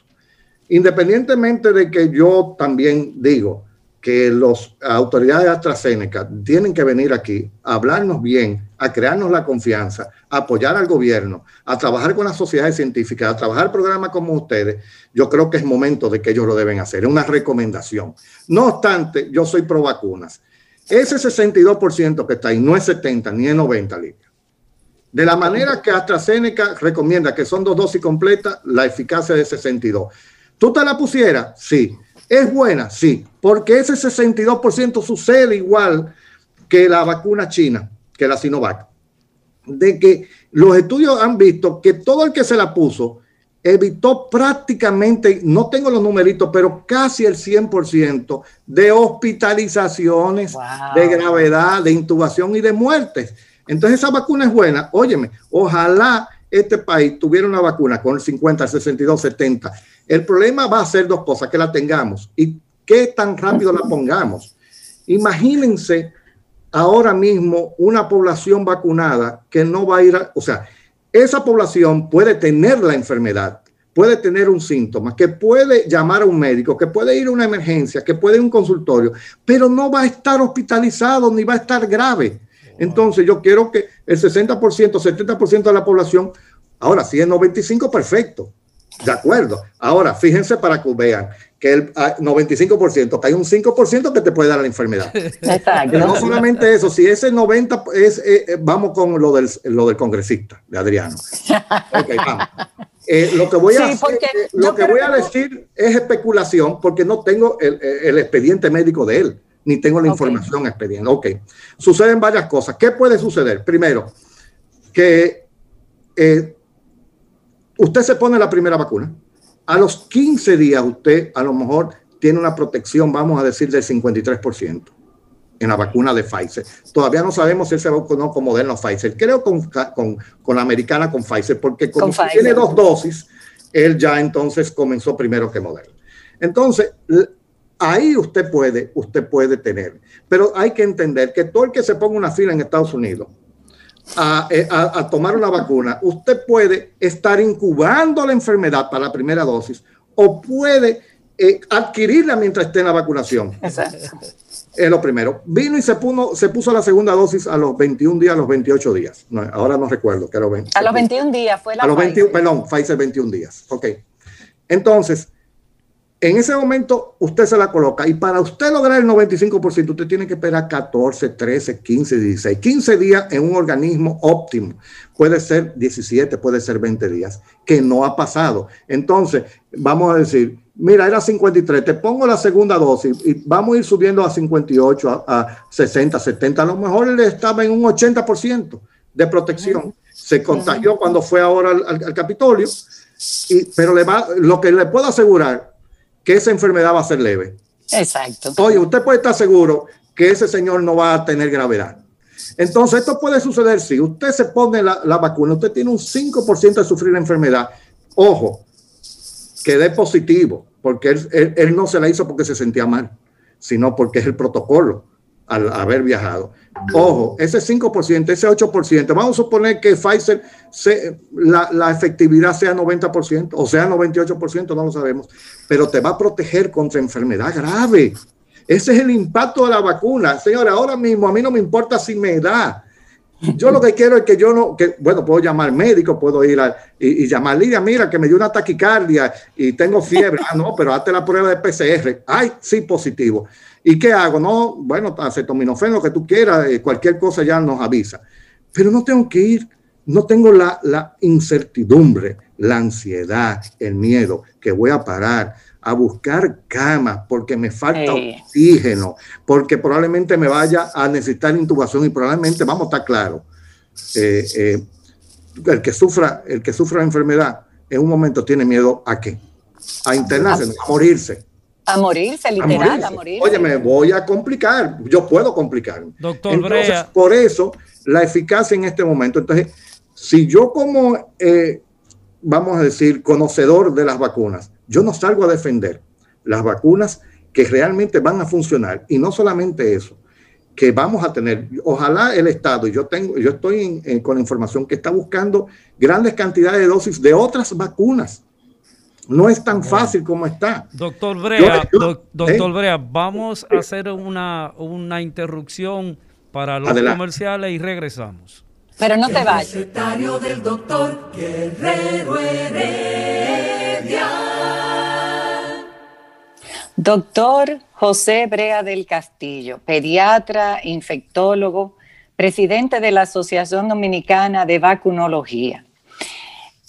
Independientemente de que yo también digo que las autoridades de AstraZeneca tienen que venir aquí a hablarnos bien, a crearnos la confianza, a apoyar al gobierno, a trabajar con las sociedades científicas, a trabajar programas como ustedes, yo creo que es momento de que ellos lo deben hacer. Es una recomendación. No obstante, yo soy pro vacunas. Ese 62% que está ahí no es 70 ni es 90, Lidia. De la manera que AstraZeneca recomienda que son dos dosis completas, la eficacia es de 62. ¿Tú te la pusieras? Sí. ¿Es buena? Sí. Porque ese 62% sucede igual que la vacuna china, que la Sinovac. De que los estudios han visto que todo el que se la puso evitó prácticamente, no tengo los numeritos, pero casi el 100% de hospitalizaciones, de gravedad, de intubación y de muertes. Entonces esa vacuna es buena. Óyeme, ojalá este país tuviera una vacuna con el 50, 62, 70. El problema va a ser dos cosas, que la tengamos y qué tan rápido la pongamos. Imagínense ahora mismo una población vacunada que no va a ir, a, o sea, esa población puede tener la enfermedad, puede tener un síntoma, que puede llamar a un médico, que puede ir a una emergencia, que puede ir a un consultorio, pero no va a estar hospitalizado ni va a estar grave. Entonces yo quiero que el 60%, 70% de la población, ahora si es 95, perfecto. De acuerdo. Ahora, fíjense para que vean que el 95%, ah, que hay un 5% que te puede dar la enfermedad. Exacto. No solamente eso, si ese 90 es, eh, eh, vamos con lo del, lo del congresista, de Adriano. Ok, vamos. Eh, lo que voy a, lo que voy a decir es especulación porque no tengo el, el expediente médico de él ni tengo la información expediente. Ok, suceden varias cosas. ¿Qué puede suceder? Primero, que eh, usted se pone la primera vacuna. A los 15 días usted a lo mejor tiene una protección, vamos a decir, del 53% en la vacuna de Pfizer. Todavía no sabemos si él se vacunó con Moderna o Pfizer. Creo con, con, con la americana con Pfizer, porque como tiene dos dosis, él ya entonces comenzó primero que Moderna. Entonces, Ahí usted puede, usted puede tener. Pero hay que entender que todo el que se ponga una fila en Estados Unidos eh, a, tomar una vacuna, usted puede estar incubando la enfermedad para la primera dosis o puede eh, adquirirla mientras esté en la vacunación. Exacto. Es lo primero. Vino y se puso, se puso la segunda dosis a los 21 días, a los 28 días. ahora no recuerdo. Que a los 21 días fue la A los 21, perdón, Pfizer 21 días. Ok. Entonces, en ese momento usted se la coloca y para usted lograr el 95% usted tiene que esperar 14, 13, 15, 16, 15 días en un organismo óptimo. Puede ser 17, puede ser 20 días, que no ha pasado. Entonces, vamos a decir, mira, era 53, te pongo la segunda dosis y vamos a ir subiendo a 58, a, 60, 70, a lo mejor él estaba en un 80% de protección. Se contagió cuando fue ahora al, Capitolio, y, pero le va, lo que le puedo asegurar que esa enfermedad va a ser leve. Exacto. Oye, usted puede estar seguro que ese señor no va a tener gravedad. Entonces, esto puede suceder si usted se pone la, vacuna, usted tiene un 5% de sufrir la enfermedad. Ojo, que dé positivo, porque él, no se la hizo porque se sentía mal, sino porque es el protocolo. Al haber viajado. Ojo, ese 5%, ese 8%, vamos a suponer que Pfizer, la, la, efectividad sea 90% o sea 98%, no lo sabemos, pero te va a proteger contra enfermedad grave. Ese es el impacto de la vacuna. Señora, ahora mismo a mí no me importa si me da. Yo lo que quiero es que yo no, que, bueno, puedo llamar médico, puedo ir a, y, y, llamar, Lidia, mira, que me dio una taquicardia y tengo fiebre. Ah, no, pero hazte la prueba de PCR. Ay, sí, positivo. ¿Y qué hago? No, bueno, acetaminofén, lo que tú quieras, eh, cualquier cosa ya nos avisa. Pero no tengo que ir, no tengo la, la incertidumbre, la ansiedad, el miedo, que voy a parar a buscar camas porque me falta oxígeno, porque probablemente me vaya a necesitar intubación y probablemente, vamos a estar claros, eh, eh, el, que sufra, el que sufra la enfermedad en un momento tiene miedo a qué? A internarse, a morirse. A morirse, literal, a morirse. Oye, me voy a complicar, yo puedo complicar. Doctor Entonces, por eso, la eficacia en este momento. Entonces, si yo como, eh, vamos a decir, conocedor de las vacunas, yo no salgo a defender las vacunas que realmente van a funcionar y no solamente eso, que vamos a tener, ojalá el Estado, yo tengo, yo estoy con información que está buscando grandes cantidades de dosis de otras vacunas. No es tan fácil como está. Doctor Brea, doctor ¿eh? Brea, vamos a hacer una, una interrupción para los comerciales y regresamos. Pero no te vayas. del doctor Guerrero Heredia. Doctor José Brea del Castillo, pediatra, infectólogo, presidente de la Asociación Dominicana de Vacunología.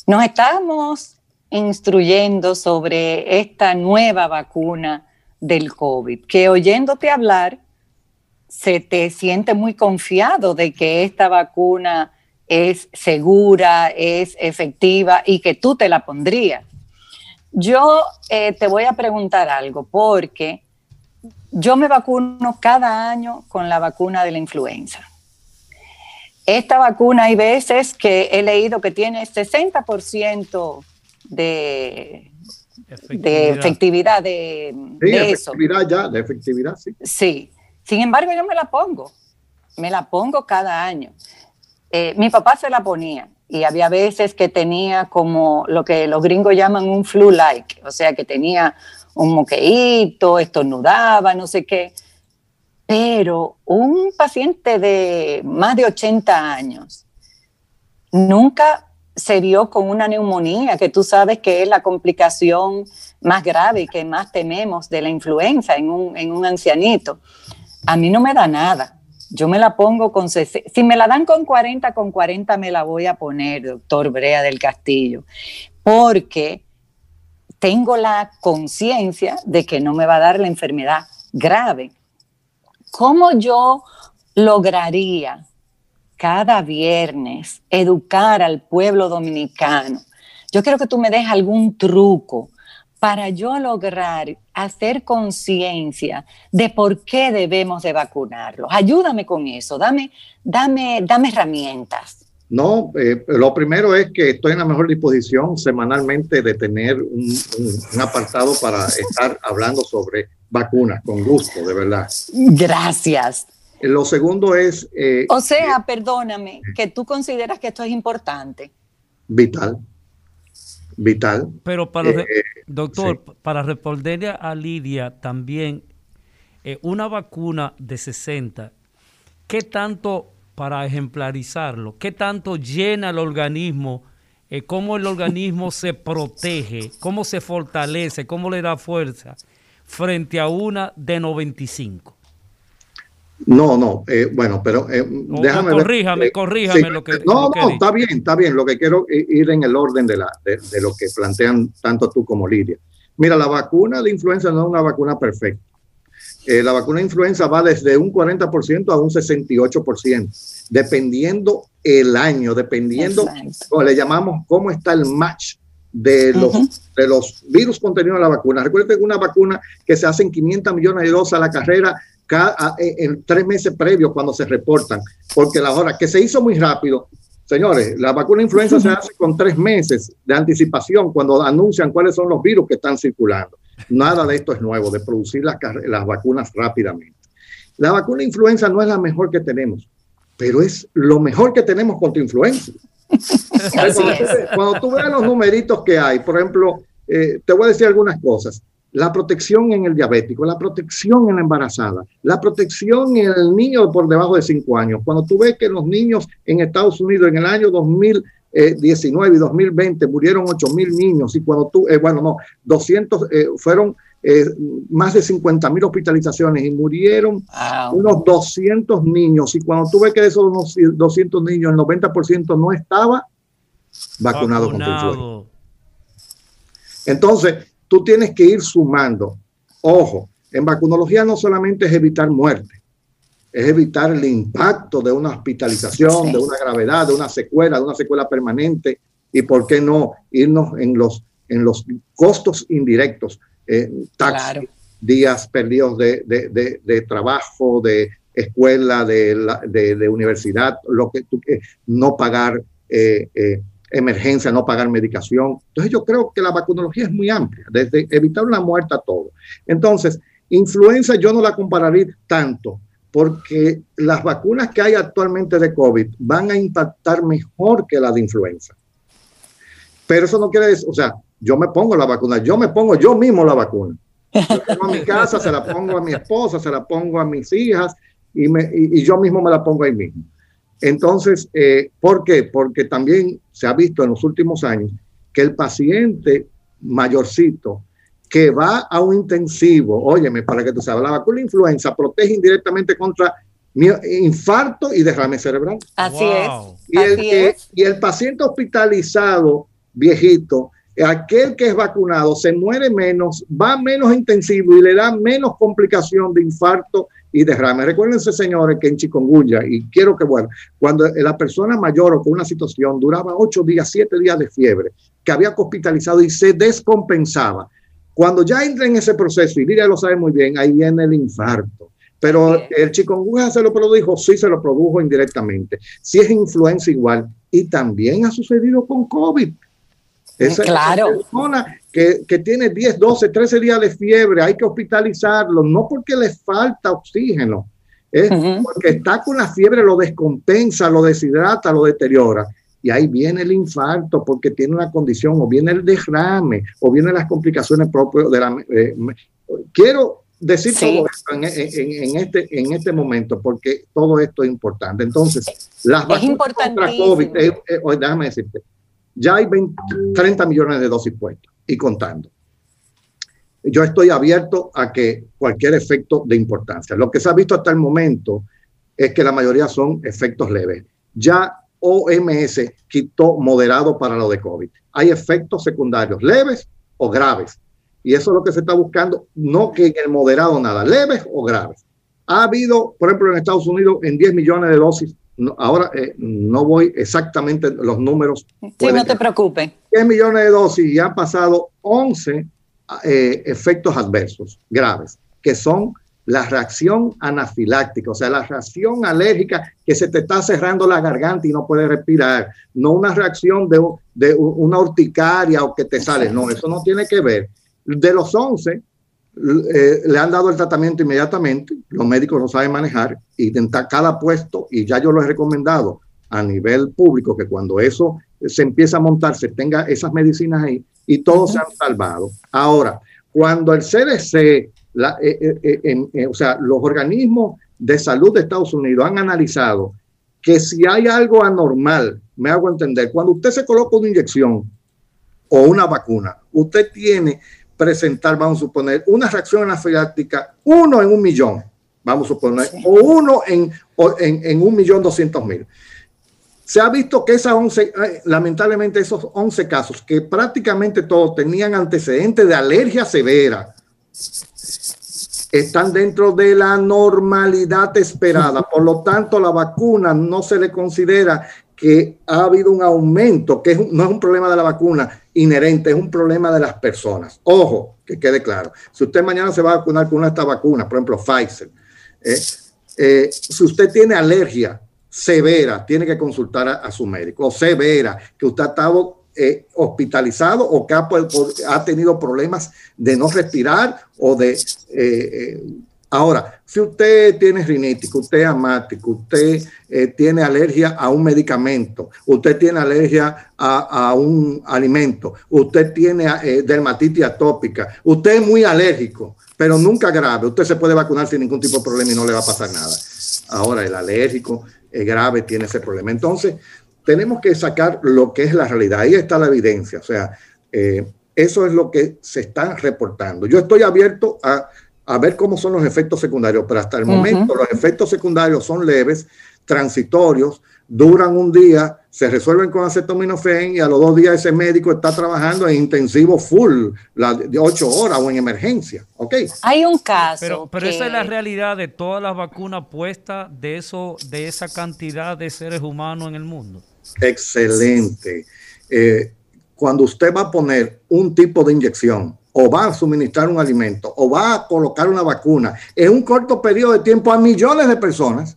Nos estamos instruyendo sobre esta nueva vacuna del COVID, que oyéndote hablar, se te siente muy confiado de que esta vacuna es segura, es efectiva y que tú te la pondrías. Yo eh, te voy a preguntar algo, porque yo me vacuno cada año con la vacuna de la influenza. Esta vacuna hay veces que he leído que tiene 60% de, efectividad. de efectividad de, sí, efectividad ya, de efectividad, sí. Sí, sin embargo yo me la pongo, me la pongo cada año. Eh, mi papá se la ponía y había veces que tenía como lo que los gringos llaman un flu-like, o sea, que tenía un moqueíto, estornudaba, no sé qué. Pero un paciente de más de 80 años nunca se vio con una neumonía, que tú sabes que es la complicación más grave y que más tememos de la influenza en un, en un ancianito. A mí no me da nada yo me la pongo con... Si me la dan con 40, con 40 me la voy a poner, doctor Brea del Castillo, porque tengo la conciencia de que no me va a dar la enfermedad grave. ¿Cómo yo lograría cada viernes educar al pueblo dominicano? Yo quiero que tú me des algún truco para yo lograr hacer conciencia de por qué debemos de vacunarlos. Ayúdame con eso, dame, dame, dame herramientas. No, eh, lo primero es que estoy en la mejor disposición semanalmente de tener un, apartado para estar hablando sobre vacunas, con gusto, de verdad. Gracias. Lo segundo es... Eh, o sea, perdóname, que tú consideras que esto es importante. Vital vital. Pero para, eh, doctor, para responderle a Lidia también, eh, una vacuna de 60, ¿qué tanto, para ejemplarizarlo, qué tanto llena el organismo? Eh, cómo el organismo se protege, cómo se fortalece, cómo le da fuerza frente a una de 95. No, no, eh, bueno, pero eh, déjame corríjame, ver, corríjame lo que. No, no, está bien, está bien. Lo que quiero ir en el orden de, la, de, lo que plantean tanto tú como Lidia. Mira, la vacuna de influenza no es una vacuna perfecta. Eh, la vacuna de influenza va desde un 40% a un 68%, dependiendo el año, dependiendo, o le llamamos cómo está el match de los, de los virus contenidos en la vacuna. Recuerden que una vacuna que se hacen 500 millones de dosis a la carrera cada, en tres meses previos cuando se reportan, porque la hora que se hizo muy rápido, señores, la vacuna influenza se hace con tres meses de anticipación cuando anuncian cuáles son los virus que están circulando. Nada de esto es nuevo, de producir las, las vacunas rápidamente. La vacuna influenza no es la mejor que tenemos, pero es lo mejor que tenemos contra influenza. cuando, tú, veas los numeritos que hay, por ejemplo, eh, te voy a decir algunas cosas. La protección en el diabético, la protección en la embarazada, la protección en el niño por debajo de 5 años. Cuando tú ves que los niños en Estados Unidos en el año 2019 y 2020 murieron 8 mil niños y cuando tú, eh, bueno, no, 200 eh, fueron eh, más de 50 mil hospitalizaciones y murieron unos 200 niños. Y cuando tú ves que de esos 200 niños, el 90% no estaba vacunado, influenza. Entonces, tú tienes que ir sumando. Ojo, en vacunología no solamente es evitar muerte, es evitar el impacto de una hospitalización, de una gravedad, de una secuela, de una secuela permanente y, ¿por qué no, irnos en los, en los costos indirectos? eh, taxi, días perdidos de, de, de, trabajo, de escuela, de, universidad, lo que tú, no pagar eh, eh, emergencia, no pagar medicación. Entonces yo creo que la vacunología es muy amplia, desde evitar una muerte a todo. Entonces, influenza yo no la compararía tanto porque las vacunas que hay actualmente de COVID van a impactar mejor que la de influenza. Pero eso no quiere decir, o sea, yo me pongo la vacuna, yo me pongo yo mismo la vacuna. Yo a mi casa, se la pongo a mi esposa, se la pongo a mis hijas y, me, y, yo mismo me la pongo ahí mismo. Entonces, eh, ¿por qué? Porque también se ha visto en los últimos años que el paciente mayorcito que va a un intensivo, óyeme, para que tú sabes, la vacuna influenza protege indirectamente contra infarto y derrame cerebral. Así es. Y, el, y el paciente hospitalizado viejito aquel que es vacunado se muere menos, va menos intensivo y le da menos complicación de infarto y derrame. Recuérdense, señores, que en chikungunya, y quiero que, bueno, cuando la persona mayor o con una situación duraba ocho días, siete días de fiebre, que había hospitalizado y se descompensaba, cuando ya entra en ese proceso, y Lidia lo sabe muy bien, ahí viene el infarto. Pero el chikungunya se lo produjo, sí se lo produjo indirectamente. Si es influenza igual, y también ha sucedido con COVID. Esa, claro. persona que, que, tiene 10, 12, 13 días de fiebre, hay que hospitalizarlo, no porque le falta oxígeno, es porque está con la fiebre, lo descompensa, lo deshidrata, lo deteriora. Y ahí viene el infarto porque tiene una condición, o viene el derrame, o vienen las complicaciones propias de la... Eh, quiero decir todo esto en, en, este, en este momento, porque todo esto es importante. Entonces, las vacunas contra COVID, eh, eh, déjame decirte, ya hay 30 millones de dosis puestas y contando. Yo estoy abierto a que cualquier efecto de importancia. Lo que se ha visto hasta el momento es que la mayoría son efectos leves. Ya OMS quitó moderado para lo de COVID. Hay efectos secundarios leves o graves. Y eso es lo que se está buscando, no que en el moderado nada, leves o graves. Ha habido, por ejemplo, en Estados Unidos, en 10 millones de dosis ahora eh, no voy exactamente los números. Sí, no te preocupes. 10 millones de dosis y han pasado 11 eh, efectos adversos graves, que son la reacción anafiláctica, o sea, la reacción alérgica que se te está cerrando la garganta y no puedes respirar, no una reacción de, de una urticaria o que te sale, no, eso no tiene que ver. De los 11, eh, le han dado el tratamiento inmediatamente, los médicos lo saben manejar, y cada puesto, y ya yo lo he recomendado a nivel público, que cuando eso se empieza a montar, se tenga esas medicinas ahí, y todos se han salvado. Ahora, cuando el CDC, eh, eh, o sea, los organismos de salud de Estados Unidos han analizado que si hay algo anormal, me hago entender, cuando usted se coloca una inyección o una vacuna, usted tiene presentar, vamos a suponer, una reacción anafiláctica, uno en un millón, vamos a suponer, o uno en, en, un millón doscientos mil. Se ha visto que esas 11, eh, lamentablemente esos 11 casos, que prácticamente todos tenían antecedentes de alergia severa, están dentro de la normalidad esperada. Por lo tanto, la vacuna no se le considera que ha habido un aumento, que no es un problema de la vacuna inherente, es un problema de las personas. Ojo, que quede claro. Si usted mañana se va a vacunar con una de estas vacunas, por ejemplo Pfizer, eh, eh, si usted tiene alergia severa, tiene que consultar a, su médico, o severa, que usted ha estado eh, hospitalizado o que ha, ha, tenido problemas de no respirar o de Ahora, si usted tiene rinítico, usted es amático, usted eh, tiene alergia a un medicamento, usted tiene alergia a, un alimento, usted tiene eh, dermatitis atópica, usted es muy alérgico, pero nunca grave, usted se puede vacunar sin ningún tipo de problema y no le va a pasar nada. Ahora, el alérgico es grave tiene ese problema. Entonces, tenemos que sacar lo que es la realidad. Ahí está la evidencia. O sea, eh, eso es lo que se está reportando. Yo estoy abierto a a ver cómo son los efectos secundarios, pero hasta el momento los efectos secundarios son leves, transitorios, duran un día, se resuelven con acetaminofén y a los dos días ese médico está trabajando en intensivo full, de ocho horas o en emergencia. ¿ok? Hay un caso. Pero, pero esa es la realidad de todas las vacunas puestas de, eso, de esa cantidad de seres humanos en el mundo. Excelente. Eh, cuando usted va a poner un tipo de inyección o va a suministrar un alimento o va a colocar una vacuna en un corto periodo de tiempo a millones de personas,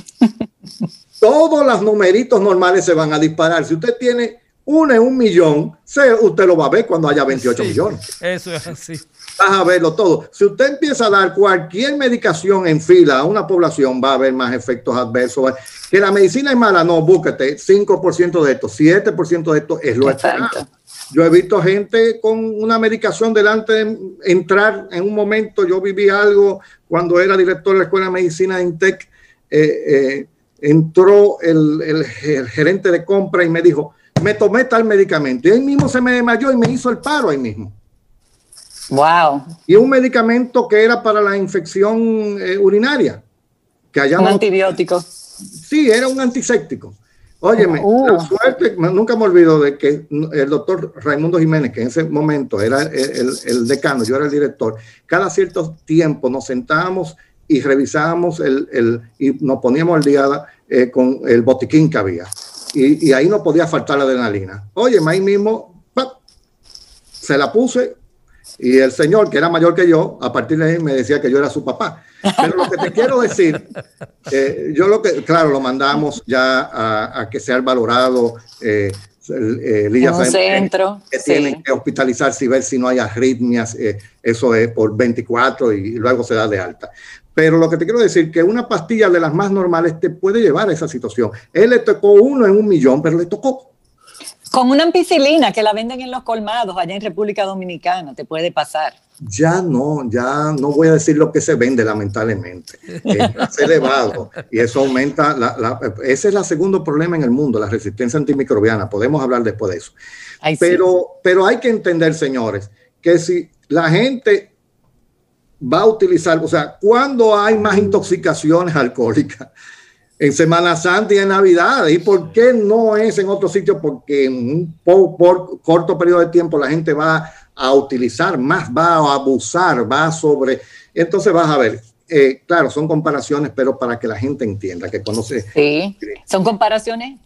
todos los numeritos normales se van a disparar. Si usted tiene uno en un millón, usted lo va a ver cuando haya 28 millones. Eso es así. Vas a verlo todo. Si usted empieza a dar cualquier medicación en fila a una población, va a haber más efectos adversos. Que la medicina es mala, no, búsquete 5% de esto, 7% de esto es lo esperado. Yo he visto gente con una medicación delante de entrar en un momento. Yo viví algo cuando era director de la Escuela de Medicina de Intec. Eh, eh, entró el, gerente de compra y me dijo, me tomé tal medicamento. Y él mismo se me desmayó y me hizo el paro ahí mismo. Wow. Y un medicamento que era para la infección eh, urinaria. Que un antibiótico. Sí, era un antiséptico. Óyeme, uh. la suerte, nunca me olvido de que el doctor Raimundo Jiménez, que en ese momento era el, decano, yo era el director, cada cierto tiempo nos sentábamos y revisábamos el, y nos poníamos el día eh, con el botiquín que había. Y, ahí no podía faltar la adrenalina. Oye, ahí mismo se la puse y el señor, que era mayor que yo, a partir de ahí me decía que yo era su papá. Pero lo que te quiero decir, eh, yo lo que, claro, lo mandamos ya a, que sea valorado. Eh, el, centro. Que, tienen que hospitalizarse y ver si no hay arritmias. Eh, eso es por 24 y, luego se da de alta. Pero lo que te quiero decir que una pastilla de las más normales te puede llevar a esa situación. Él le tocó uno en un millón, pero le tocó. Con una ampicilina que la venden en los colmados allá en República Dominicana, te puede pasar. Ya no, ya no voy a decir lo que se vende, lamentablemente. Es elevado y eso aumenta. La, ese es el segundo problema en el mundo, la resistencia antimicrobiana. Podemos hablar después de eso. pero, pero hay que entender, señores, que si la gente va a utilizar, o sea, cuando hay más intoxicaciones alcohólicas, en Semana Santa y en Navidad. ¿Y por qué no es en otro sitio? Porque en un por, corto periodo de tiempo la gente va a utilizar más, va a abusar, va a sobre. Entonces vas a ver, eh, claro, son comparaciones, pero para que la gente entienda que conoce. Sí, son comparaciones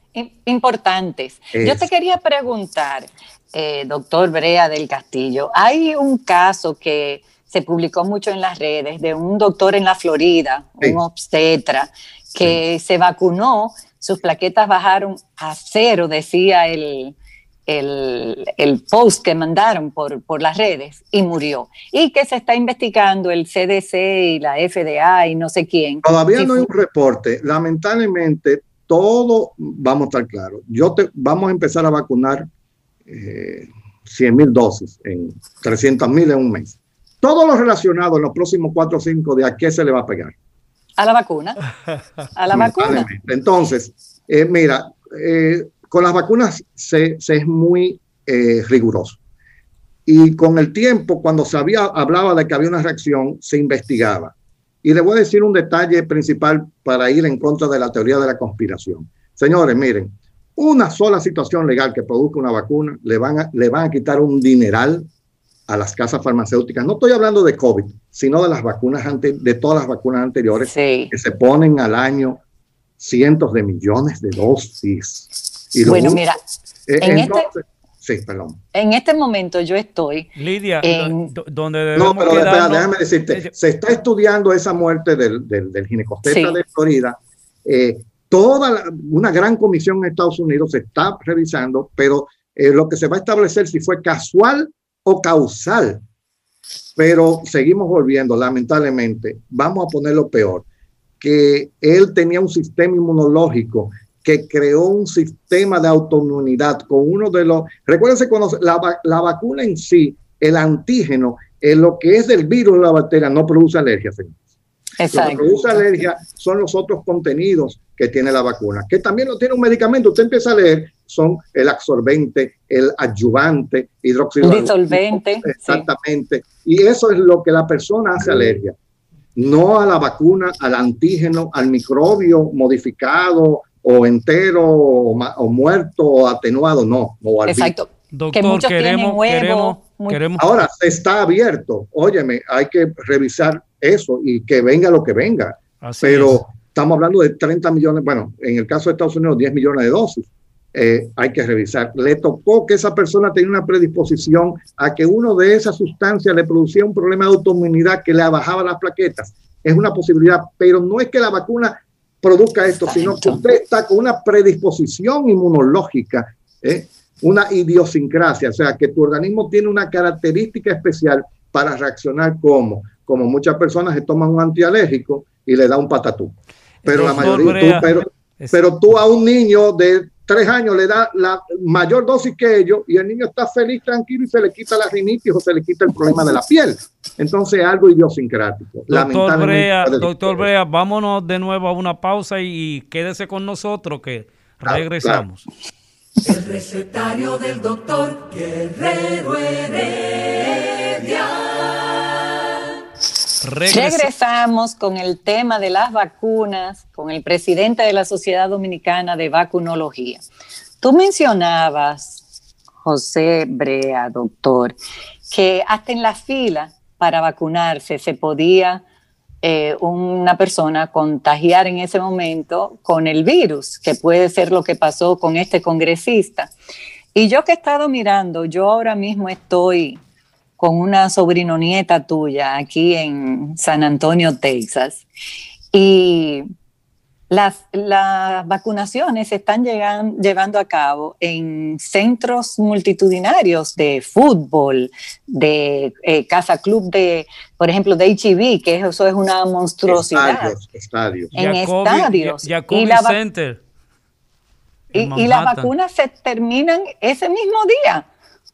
importantes. Yo te quería preguntar, eh, doctor Brea del Castillo, hay un caso que se publicó mucho en las redes de un doctor en la Florida, un obstetra, que se vacunó, sus plaquetas bajaron a cero, decía el, el, post que mandaron por, por, las redes y murió. Y que se está investigando el CDC y la FDA y no sé quién. Todavía no hay un reporte. Lamentablemente, todo, vamos a estar claros, yo te, vamos a empezar a vacunar eh, 100 mil dosis, en 300 mil en un mes. Todo lo relacionado en los próximos 4 o 5 días, ¿qué se le va a pegar? A la vacuna. A la vacuna. Entonces, eh, mira, eh, con las vacunas se, es muy eh, riguroso. Y con el tiempo, cuando se había, hablaba de que había una reacción, se investigaba. Y le voy a decir un detalle principal para ir en contra de la teoría de la conspiración. Señores, miren, una sola situación legal que produzca una vacuna le van a, le van a quitar un dineral a las casas farmacéuticas. No estoy hablando de COVID, sino de las vacunas de todas las vacunas anteriores que se ponen al año cientos de millones de dosis. Y bueno, mira, eh, en este, sí, perdón. En este momento yo estoy. Lidia, donde No, pero déjame decirte, se está estudiando esa muerte del, del, del ginecosteta de Florida. Eh, toda una gran comisión en Estados Unidos se está revisando, pero eh, lo que se va a establecer si fue casual o causal. Pero seguimos volviendo, lamentablemente, vamos a ponerlo peor, que él tenía un sistema inmunológico que creó un sistema de autoinmunidad con uno de los... Recuérdense cuando la, la vacuna en sí, el antígeno, en lo que es del virus de la bacteria, no produce alergia, señor. Exacto. Lo que produce alergia son los otros contenidos que tiene la vacuna, que también lo tiene un medicamento. Usted empieza a leer, son el absorbente, el adyuvante, hidroxilo. Disolvente. Exactamente. Y eso es lo que la persona hace alergia. No a la vacuna, al antígeno, al microbio modificado o entero o, muerto o atenuado, no. Exacto. Doctor, queremos, queremos, queremos. Ahora está abierto. Óyeme, hay que revisar eso y que venga lo que venga. Pero estamos hablando de 30 millones, bueno, en el caso de Estados Unidos, 10 millones de dosis. Eh, hay que revisar. Le tocó que esa persona tenía una predisposición a que uno de esas sustancias le producía un problema de autoinmunidad que le bajaba las plaquetas. Es una posibilidad, pero no es que la vacuna produzca esto, sino que usted está con una predisposición inmunológica, ¿eh? una idiosincrasia, o sea, que tu organismo tiene una característica especial para reaccionar como, como muchas personas se toman un antialérgico y le da un patatú. Pero la mayoría, pero, pero tú a un niño de tres años le da la mayor dosis que ellos y el niño está feliz, tranquilo y se le quita la rinitis o se le quita el problema de la piel. Entonces, algo idiosincrático. Doctor Brea, doctor Brea, vámonos de nuevo a una pausa y, quédese con nosotros que regresamos. El recetario del doctor Guerrero Heredia. Regresamos con el tema de las vacunas, con el presidente de la Sociedad Dominicana de Vacunología. Tú mencionabas, José Brea, doctor, que hasta en la fila para vacunarse se podía eh, una persona contagiar en ese momento con el virus, que puede ser lo que pasó con este congresista. Y yo que he estado mirando, yo ahora mismo estoy con una sobrino nieta tuya aquí en San Antonio, Texas. Y las, las vacunaciones se están llevando a cabo en centros multitudinarios de fútbol, de eh, casa club de, por ejemplo, de HIV, que eso es una monstruosidad. Estadios, En estadios. y la, Center. y las vacunas se terminan ese mismo día.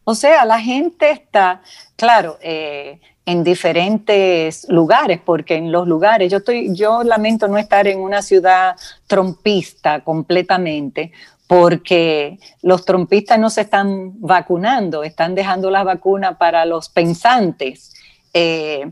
O sea, la gente está, claro, eh, en diferentes lugares, porque en los lugares, yo estoy, yo lamento no estar en una ciudad trompista completamente, porque los trompistas no se están vacunando, están dejando la vacuna para los pensantes, eh,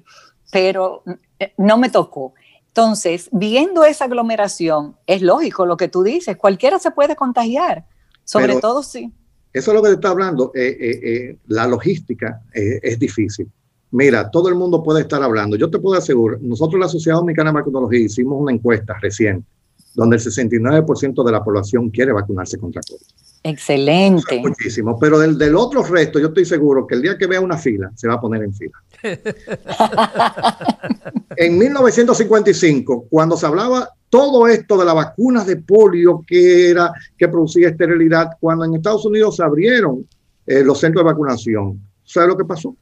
pero eh, no me tocó. Entonces, viendo esa aglomeración, es lógico lo que tú dices, cualquiera se puede contagiar, sobre todo si... Eso es lo que te está hablando. Eh, eh, eh, la logística es difícil. Mira, todo el mundo puede estar hablando. Yo te puedo asegurar, nosotros la Sociedad Dominicana de Vacunología hicimos una encuesta reciente donde el 69% de la población quiere vacunarse contra COVID. Excelente. muchísimo. Pero del, del, otro resto, yo estoy seguro que el día que vea una fila, se va a poner en fila. en 1955, cuando se hablaba todo esto de la vacuna de polio que era que producía esterilidad, cuando en Estados Unidos se abrieron eh, los centros de vacunación, ¿sabes lo que pasó?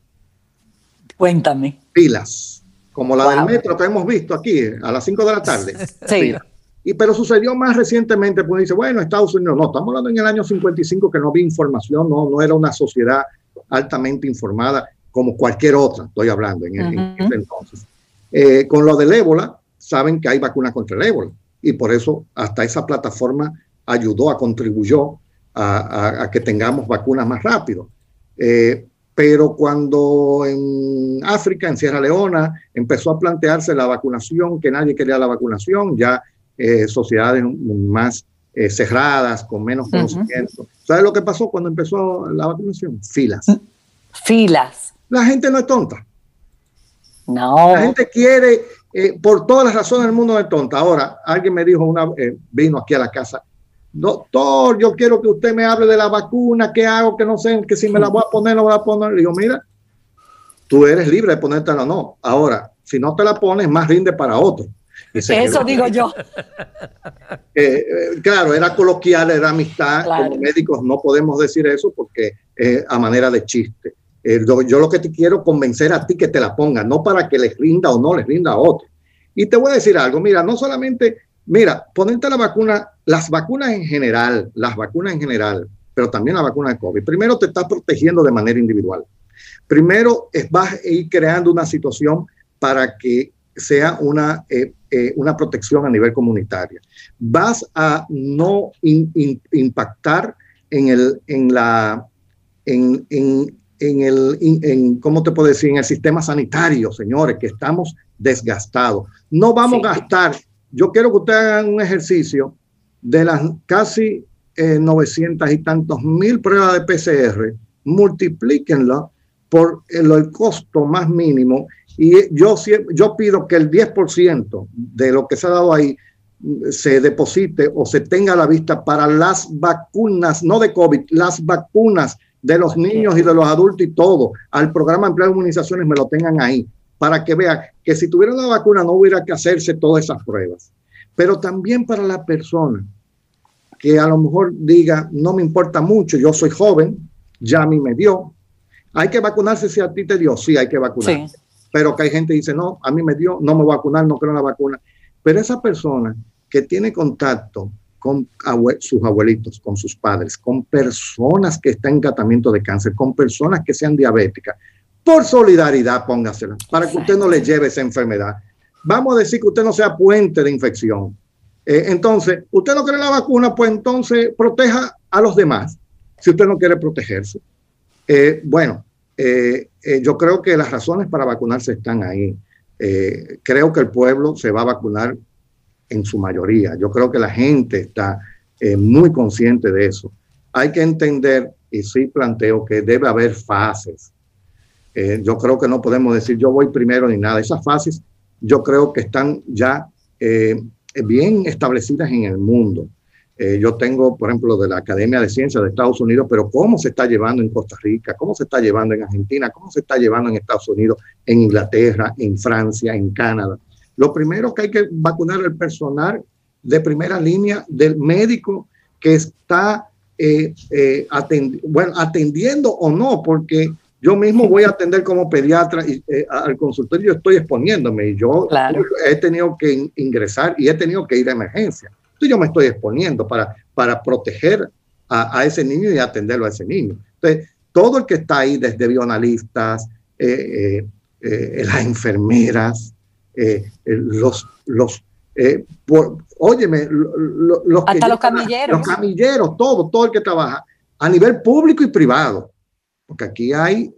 Cuéntame. Filas, como la del metro que hemos visto aquí eh, a las 5 de la tarde. Sí. Y pero sucedió más recientemente, pues dice, bueno, Estados Unidos, no, estamos hablando en el año 55 que no había información, no, no era una sociedad altamente informada como cualquier otra, estoy hablando en, ese entonces. Eh, con lo del ébola, saben que hay vacunas contra el ébola y por eso hasta esa plataforma ayudó a contribuyó a, que tengamos vacunas más rápido. Eh, pero cuando en África, en Sierra Leona, empezó a plantearse la vacunación, que nadie quería la vacunación, ya eh, sociedades más eh, cerradas, con menos conocimiento. ¿Sabes lo que pasó cuando empezó la vacunación? Filas. Filas. La gente no es tonta. No. La gente quiere eh, por todas las razones del mundo de tonta. Ahora, alguien me dijo, una, eh, vino aquí a la casa, doctor, yo quiero que usted me hable de la vacuna, qué hago, que no sé, que si me la voy a poner, no voy a poner. Le digo, mira, tú eres libre de ponértela o no. Ahora, si no te la pones, más rinde para otro. Eso digo yo. Eh, claro, era coloquial, era amistad. Como médicos no podemos decir eso porque es a manera de chiste. Eh, yo, lo que te quiero convencer a ti que te la ponga, no para que les rinda o no les rinda a otro. Y te voy a decir algo, mira, no solamente, mira, ponerte la vacuna, las vacunas en general, las vacunas en general, pero también la vacuna de COVID, primero te está protegiendo de manera individual. Primero es, vas a ir creando una situación para que sea una, eh, eh, una protección a nivel comunitario. Vas a no impactar en, el, en la... En, en, en el, en, ¿cómo te puedo decir? En el sistema sanitario, señores, que estamos desgastados. No vamos a gastar. Yo quiero que ustedes hagan un ejercicio de las casi 900 eh, y tantos mil pruebas de PCR, multiplíquenlo por el, el costo más mínimo. Y yo, yo pido que el 10% de lo que se ha dado ahí mm, se deposite o se tenga a la vista para las vacunas, no de COVID, las vacunas de los niños y de los adultos y todo, al programa de empleo de inmunizaciones me lo tengan ahí, para que vean que si tuvieran la vacuna no hubiera que hacerse todas esas pruebas. Pero también para la persona que a lo mejor diga, no me importa mucho, yo soy joven, ya a mí me dio, hay que vacunarse si a ti te dio, sí hay que vacunarse pero que hay gente que dice, no, a mí me dio, no me voy a vacunar, no quiero la vacuna. Pero esa persona que tiene contacto con sus abuelitos, con sus padres, con personas que están en tratamiento de cáncer, con personas que sean diabéticas, por solidaridad póngasela, para que usted no le lleve esa enfermedad. Vamos a decir que usted no sea puente de infección. Eh, entonces, usted no quiere la vacuna, pues entonces proteja a los demás, si usted no quiere protegerse. Eh, bueno, eh, yo creo que las razones para vacunarse están ahí. Creo que el pueblo se va a vacunar en su mayoría. Yo creo que la gente está muy consciente de eso. Hay que entender, y sí planteo que debe haber fases. Yo creo que no podemos decir yo voy primero ni nada. Esas fases yo creo que están ya bien establecidas en el mundo. Eh, yo tengo, por ejemplo, de la Academia de Ciencias de Estados Unidos, pero cómo se está llevando en Costa Rica, cómo se está llevando en Argentina, cómo se está llevando en Estados Unidos, en Inglaterra, en Francia, en Canadá. Lo primero que hay que vacunar al personal de primera línea del médico que está eh, eh, bueno, atendiendo o no, porque yo mismo voy a atender como pediatra y al consultorio estoy exponiéndome y yo he tenido que ingresar y he tenido que ir a emergencia yo me estoy exponiendo para, para proteger a, ese niño y atenderlo a ese niño. Entonces, todo el que está ahí, desde bioanalistas, eh, eh, eh, las enfermeras, los, los óyeme, los, hasta los camilleros. Los camilleros, todo, todo el que trabaja a nivel público y privado, porque aquí hay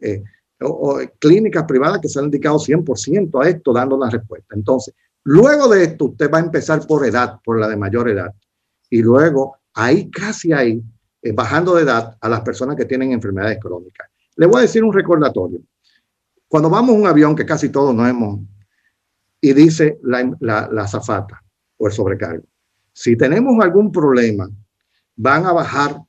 clínicas privadas que se han dedicado 100% a esto, dando la respuesta. Entonces, Luego de esto, usted va a empezar por edad, por la de mayor edad. Y luego, ahí casi ahí, eh, bajando de edad a las personas que tienen enfermedades crónicas. Le voy a decir un recordatorio. Cuando vamos a un avión, que casi todos nos hemos, y dice la, la, la zafata o el sobrecargo, si tenemos algún problema, van a bajar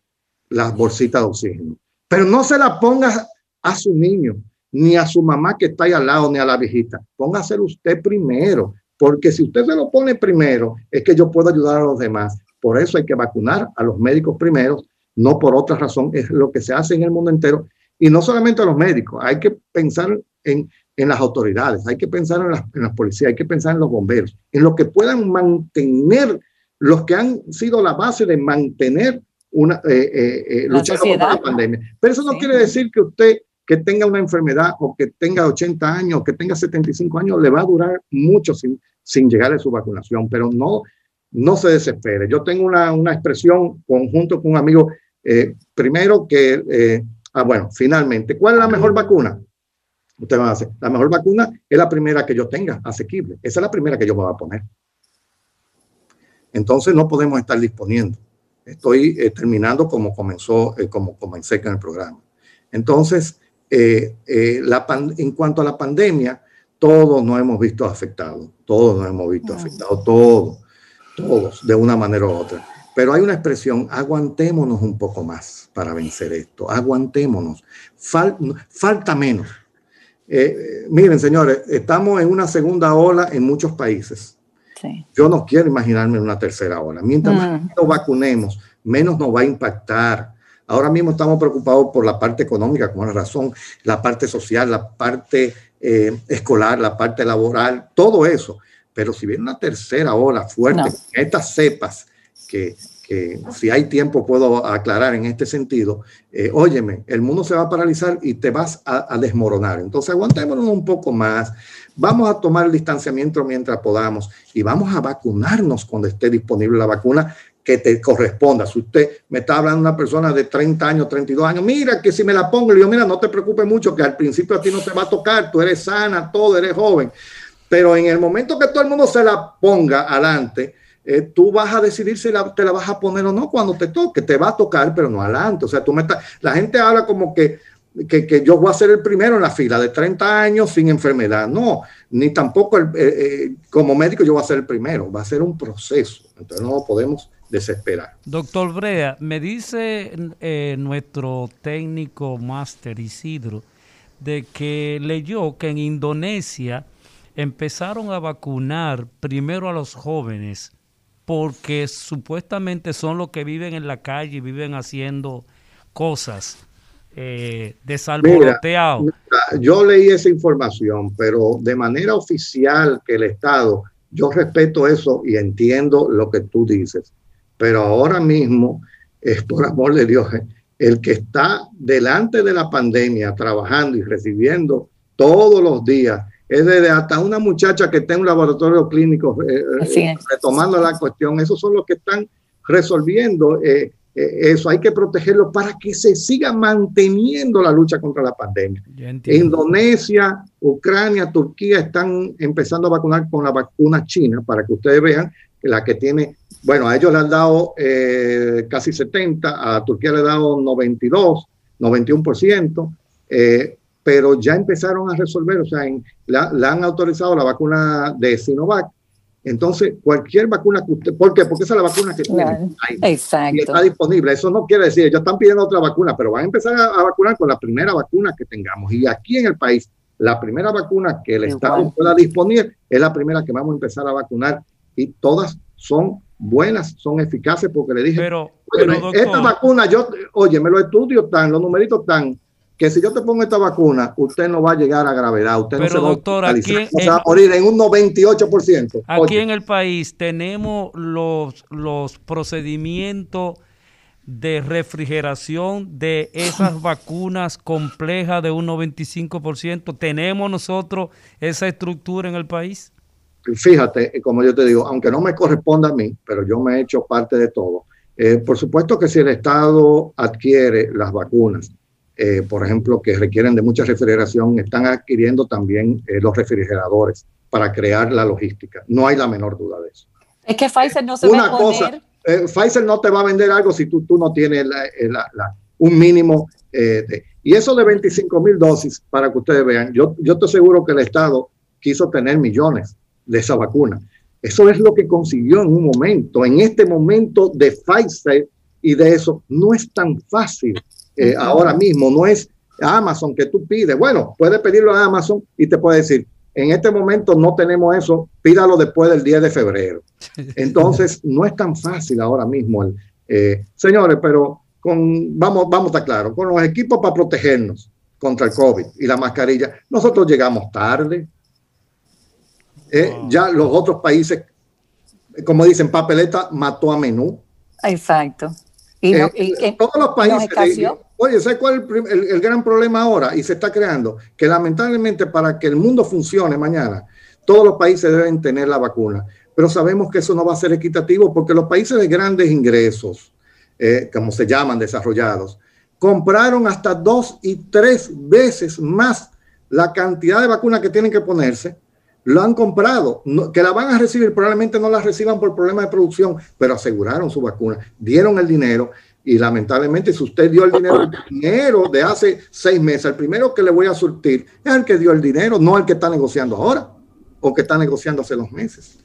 las bolsitas de oxígeno. Pero no se la ponga a su niño, ni a su mamá que está ahí al lado, ni a la viejita. Póngaselo usted primero. Porque si usted se lo pone primero, es que yo puedo ayudar a los demás. Por eso hay que vacunar a los médicos primeros, no por otra razón, es lo que se hace en el mundo entero. Y no solamente a los médicos, hay que pensar en, en las autoridades, hay que pensar en las, en las policías, hay que pensar en los bomberos, en lo que puedan mantener, los que han sido la base de mantener una eh, eh, eh luchar contra la pandemia. Pero eso no quiere decir que usted que tenga una enfermedad o que tenga 80 años o que tenga 75 años, le va a durar mucho sin, sin llegar a su vacunación, pero no, no se desespere. Yo tengo una, una expresión conjunto con un amigo, eh, primero que, ah, bueno, finalmente, ¿cuál es la mejor vacuna? Usted va a hacer, la mejor vacuna es la primera que yo tenga, asequible. Esa es la primera que yo me voy a poner. Entonces no podemos estar disponiendo. Estoy eh, terminando como comenzó, como comencé con el programa. Entonces, eh, eh, la en cuanto a la pandemia, todos nos hemos visto afectados, todos nos hemos visto afectados, todos, todos, de una manera u otra. Pero hay una expresión, aguantémonos un poco más para vencer esto, aguantémonos, falta menos. Eh, miren, señores, estamos en una segunda ola en muchos países. Yo no quiero imaginarme una tercera ola. Mientras más mm. nos vacunemos, menos nos va a impactar Ahora mismo estamos preocupados por la parte económica, como la razón, la parte social, la parte eh, escolar, la parte laboral, todo eso. Pero si viene una tercera ola fuerte, estas cepas que, que si hay tiempo puedo aclarar en este sentido, eh, óyeme, el mundo se va a paralizar y te vas a, desmoronar. Entonces aguantémonos un poco más, vamos a tomar el distanciamiento mientras podamos y vamos a vacunarnos cuando esté disponible la vacuna que te corresponda. Si usted me está hablando una persona de 30 años, 32 años, mira que si me la pongo, le digo, mira, no te preocupes mucho, que al principio a ti no te va a tocar, tú eres sana, todo, eres joven. Pero en el momento que todo el mundo se la ponga adelante, eh, tú vas a decidir si te la vas a poner o no cuando te toque. Te va a tocar, pero no adelante. O sea, tú me estás, la gente habla como que, que, yo voy a ser el primero en la fila de 30 años sin enfermedad. No, ni tampoco eh, eh, como médico yo voy a ser el primero. Va a ser un proceso. Entonces no podemos desesperar. Doctor Brea, me dice nuestro técnico máster Isidro de que leyó que en Indonesia empezaron a vacunar primero a los jóvenes porque supuestamente son los que viven en la calle y viven haciendo cosas eh, yo leí esa información, pero de manera oficial que el Estado, yo respeto eso y entiendo lo que tú dices, pero ahora mismo, es por amor de Dios, el que está delante de la pandemia trabajando y recibiendo todos los días es desde hasta una muchacha que está en un laboratorio clínico eh, eh, retomando la cuestión. Esos son los que están resolviendo eh, eso. Hay que protegerlo para que se siga manteniendo la lucha contra la pandemia. Indonesia, Ucrania, Turquía están empezando a vacunar con la vacuna china para que ustedes vean que la que tiene, bueno, a ellos le han dado casi 70, a Turquía le han dado 92, 91%. Eh, pero ya empezaron a resolver, o sea, en, la, han autorizado la vacuna de Sinovac. Entonces, cualquier vacuna que usted, ¿por qué? Porque esa es la vacuna que tiene Exacto. y está disponible. Eso no quiere decir, ellos están pidiendo otra vacuna, pero van a empezar a, vacunar con la primera vacuna que tengamos. Y aquí en el país, la primera vacuna que el Estado pueda disponer es la primera que vamos a empezar a vacunar y todas son buenas, son eficaces porque le dije, pero, pero esta vacuna, yo, oye, me lo estudio tan, los numeritos están que si yo te pongo esta vacuna, usted no va a llegar a gravedad. Usted no se doctor, va, aquí a morir en un 98%. Aquí en el país tenemos los, los procedimientos de refrigeración de esas vacunas complejas de un 95%. ¿Tenemos nosotros esa estructura en el país? Fíjate, como yo te digo, aunque no me corresponda a mí, pero yo me he hecho parte de todo. Eh, por supuesto que si el Estado adquiere las vacunas eh, por ejemplo, que requieren de mucha refrigeración, están adquiriendo también eh, los refrigeradores para crear la logística. No hay la menor duda de eso. Es que Pfizer no se Una va a cosa, eh, Pfizer no te va a vender algo si tú, tú no tienes un mínimo de, y eso de 25 mil dosis, para que ustedes vean, yo, yo estoy seguro que el Estado quiso tener millones de esa vacuna. Eso es lo que consiguió en un momento. En este momento de Pfizer y de eso, no es tan fácil eh, ahora mismo, no es Amazon que tú pides. Bueno, puedes pedirlo a Amazon y te puede decir, en este momento no tenemos eso, pídalo después del 10 de febrero. Entonces, no es tan fácil ahora mismo. Eh, señores, pero con, vamos, vamos a estar claros, con los equipos para protegernos contra el COVID y la mascarilla, nosotros llegamos tarde. Eh, ya los otros países, como dicen, papeleta mató a menú. Exacto. Y, todos los países, Oye, ¿sabes cuál es el, gran problema ahora? Y se está creando, que lamentablemente para que el mundo funcione mañana, todos los países deben tener la vacuna. Pero sabemos que eso no va a ser equitativo porque los países de grandes ingresos, eh, como se llaman desarrollados, compraron hasta dos y tres veces más la cantidad de vacunas que tienen que ponerse. Lo han comprado, que la van a recibir, probablemente no la reciban por problemas de producción, pero aseguraron su vacuna, dieron el dinero y lamentablemente, si usted dio el dinero, dinero de hace seis meses, el primero que le voy a surtir es el que dio el dinero, no el que está negociando ahora o que está negociando hace dos meses.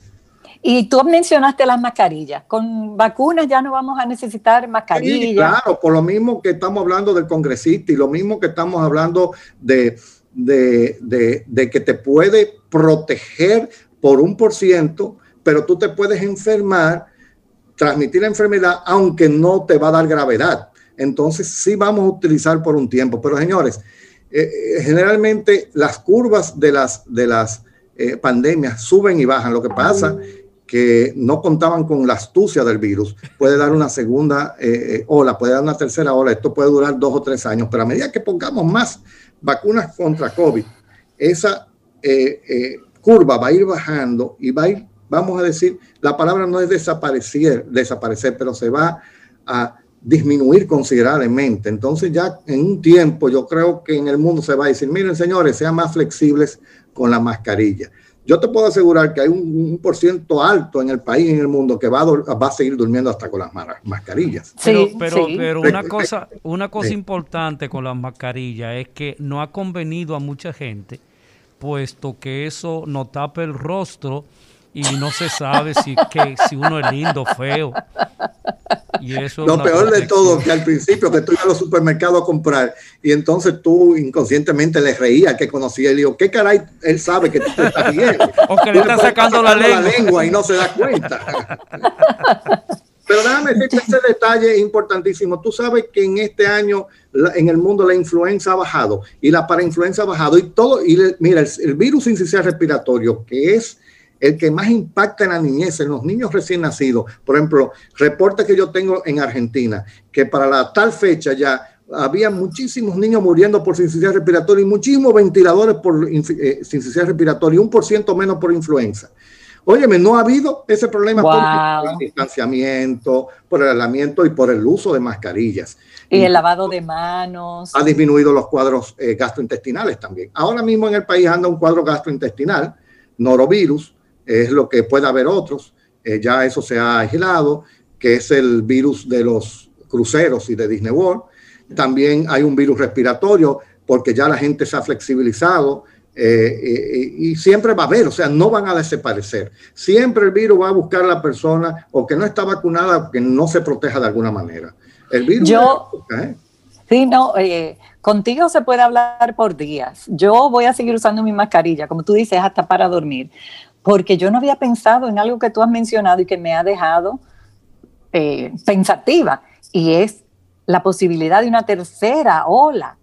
Y tú mencionaste las mascarillas. Con vacunas ya no vamos a necesitar mascarillas. claro, por lo mismo que estamos hablando del congresista y lo mismo que estamos hablando de, de, de, que te puede proteger por un por ciento, pero tú te puedes enfermar transmitir la enfermedad, aunque no te va a dar gravedad. entonces sí vamos a utilizar por un tiempo. Pero señores, eh, eh, generalmente las curvas de las, de las eh, pandemias suben y bajan. Lo que pasa que no contaban con la astucia del virus, puede dar una segunda ola, puede dar una tercera ola, esto puede durar dos o tres años, pero a medida que pongamos más vacunas contra COVID, esa curva va a ir bajando y va a ir, vamos a decir, la palabra no es desaparecer, desaparecer, pero se va a disminuir considerablemente. Entonces ya en un tiempo yo creo que en el mundo se va a decir, miren señores, sean más flexibles con la mascarilla. Yo te puedo asegurar que hay un, por ciento alto en el país, en el mundo, que va a, va a seguir durmiendo hasta con las mascarillas. Sí, pero, pero, una cosa, una cosa importante con las mascarillas es que no ha convenido a mucha gente, puesto que eso no tapa el rostro y no se sabe si, que, si uno es lindo o feo. Y eso Lo peor de todo, que al principio que tú ibas a los supermercados a comprar y entonces tú inconscientemente le reías que conocía y le digo, ¿qué caray él sabe que tú te estás viendo? O que le está sacando, la, lengua. y no se da cuenta. Pero déjame decirte ese detalle importantísimo. Tú sabes que en este año en el mundo la influenza ha bajado y la parainfluenza ha bajado y todo. Y mira, el, el virus incisional respiratorio, que es el que más impacta en la niñez, en los niños recién nacidos. Por ejemplo, reporte que yo tengo en Argentina, que para la tal fecha ya había muchísimos niños muriendo por insuficiencia respiratoria y muchísimos ventiladores por eh, respiratoria y un por ciento menos por influenza. Óyeme, no ha habido ese problema por el distanciamiento, por el aislamiento y por el uso de mascarillas. Y el lavado de manos. Ha disminuido los cuadros eh, gastrointestinales también. Ahora mismo en el país anda un cuadro gastrointestinal, norovirus, es lo que puede haber otros, eh, ya eso se ha aislado, que es el virus de los cruceros y de Disney World. También hay un virus respiratorio porque ya la gente se ha flexibilizado eh, eh, y siempre va a haber, o sea, no van a desaparecer. Siempre el virus va a buscar a la persona o que no está vacunada o que no se proteja de alguna manera. El virus... Yo, sí, no, contigo se puede hablar por días. Yo voy a seguir usando mi mascarilla, como tú dices, hasta para dormir porque yo no había pensado en algo que tú has mencionado y que me ha dejado eh, pensativa, y es la posibilidad de una tercera ola.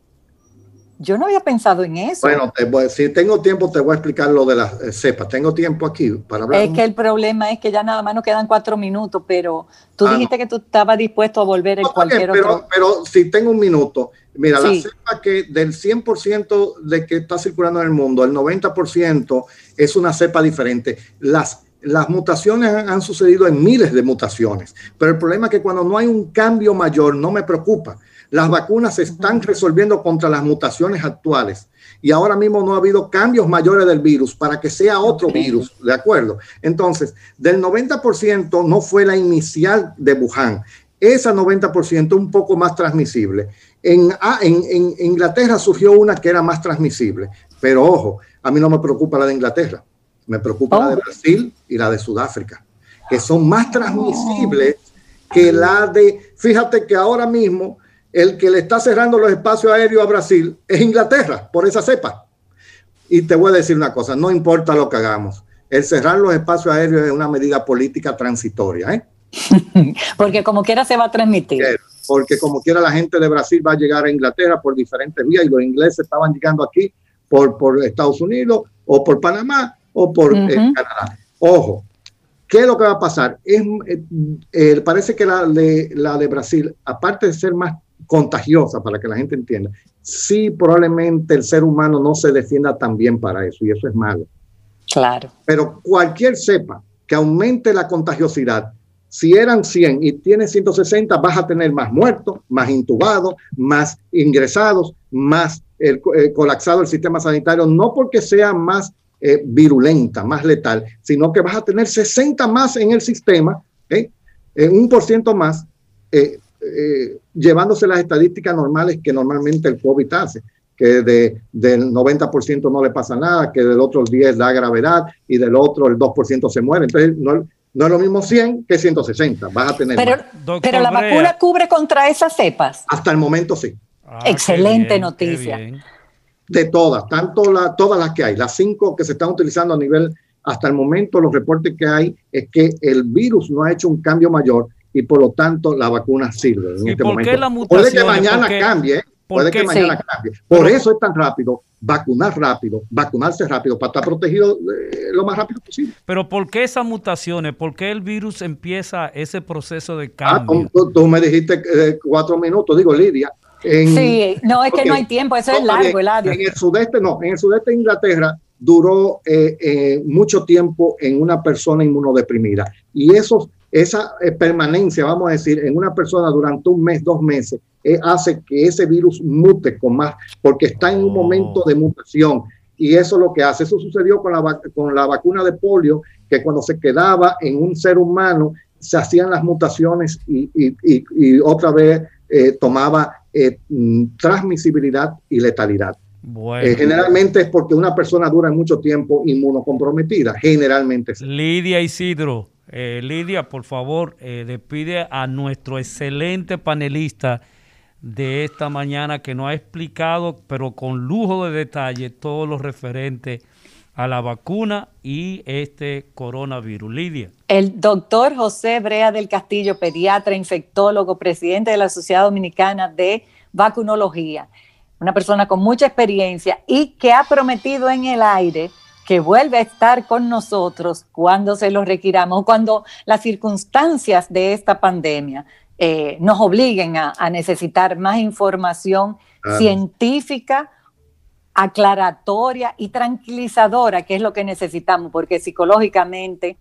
Yo no había pensado en eso. Bueno, si tengo tiempo, te voy a explicar lo de las eh, cepas. Tengo tiempo aquí para hablar. Es que el problema es que ya nada más nos quedan cuatro minutos, pero tú ah, dijiste que tú estabas dispuesto a volver en cualquier pero, otro. Pero si tengo un minuto, mira, la cepa que del 100% de que está circulando en el mundo, el 90% es una cepa diferente. Las, las mutaciones han, sucedido en miles de mutaciones, pero el problema es que cuando no hay un cambio mayor, no me preocupa. Las vacunas se están resolviendo contra las mutaciones actuales y ahora mismo no ha habido cambios mayores del virus para que sea otro virus, ¿de acuerdo? Entonces, del 90% no fue la inicial de Wuhan, esa 90% un poco más transmisible. En, ah, en, en, Inglaterra surgió una que era más transmisible, pero ojo, a mí no me preocupa la de Inglaterra, me preocupa la de oh. Brasil y la de Sudáfrica, que son más transmisibles que la de, fíjate que ahora mismo el que le está cerrando los espacios aéreos a Brasil es Inglaterra, por esa cepa. Y te voy a decir una cosa, no importa lo que hagamos, el cerrar los espacios aéreos es una medida política transitoria. ¿eh? porque como quiera se va a transmitir. Porque como quiera la gente de Brasil va a llegar a Inglaterra por diferentes vías y los ingleses estaban llegando aquí por, por Estados Unidos o por Panamá o por eh, Canadá. Ojo, ¿qué es lo que va a pasar? Es, eh, eh, parece que la de, la de Brasil, aparte de ser más contagiosa, para que la gente entienda, sí probablemente el ser humano no se defienda tan bien para eso y eso es malo. Claro. Pero cualquier cepa que aumente la contagiosidad, si eran 100 y tienes 160, vas a tener más muertos, más intubados, más ingresados, más el, eh, colapsado el sistema sanitario, no porque sea más eh, virulenta, más letal, sino que vas a tener 60 más en el sistema, ¿eh? un por ciento más, llevándose las estadísticas normales que normalmente el COVID hace que de, del 90% no le pasa nada, que del otro 10 da gravedad y del otro el 2% se muere. Entonces, no, no es lo mismo 100 que 160. Vas a tener. Pero, pero la vacuna cubre contra esas cepas. Hasta el momento sí. Ah, Excelente noticia. De todas, tanto la, todas las que hay, las cinco que se están utilizando a nivel, hasta el momento los reportes que hay es que el virus no ha hecho un cambio mayor y por lo tanto la vacuna sirve en ¿Y este por momento. qué la Puede que mañana cambie, ¿eh? ¿Por puede qué? que mañana Sí. cambie. Por eso es tan rápido vacunar rápido, vacunarse rápido para estar protegido eh, lo más rápido posible. Pero ¿por qué esas mutaciones? ¿Por qué el virus empieza ese proceso de Ah, cambio? tú, tú me dijiste eh, cuatro minutos, digo Lidia. En, Sí, no, es que no hay tiempo, eso es No, largo, bien, Eladio. En el sudeste no, en el sudeste de Inglaterra duró eh, eh, mucho tiempo en una persona inmunodeprimida y eso, esa eh, permanencia, vamos a decir, en una persona durante un mes, dos meses, eh, hace que ese virus mute con más, porque está en un Oh. momento de mutación y eso es lo que hace. Eso sucedió con la, con la vacuna de polio, que cuando se quedaba en un ser humano se hacían las mutaciones y, y- y- y otra vez eh, tomaba eh, mm, transmisibilidad y letalidad. Bueno, Eh, generalmente es porque una persona dura mucho tiempo inmunocomprometida, generalmente. sí. Lidia Isidro, eh, Lidia, por favor, despide a nuestro excelente panelista de esta mañana que nos ha explicado, pero con lujo de detalle, todo lo referente a la vacuna y este coronavirus. Lidia. El doctor José Brea del Castillo, pediatra, infectólogo, presidente de la Sociedad Dominicana de Vacunología, una persona con mucha experiencia y que ha prometido en el aire que vuelve a estar con nosotros cuando se lo requiramos, cuando las circunstancias de esta pandemia eh, nos obliguen a, a necesitar más información Claro. científica aclaratoria y tranquilizadora, que es lo que necesitamos, porque psicológicamente,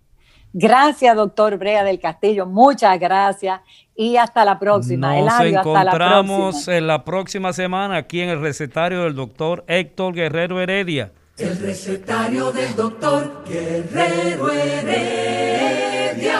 gracias, doctor Brea del Castillo, muchas gracias y hasta la próxima. Nos Eladio, hasta la encontramos próxima. en la próxima semana aquí en el recetario del doctor Héctor Guerrero Heredia. El recetario del doctor Guerrero Heredia.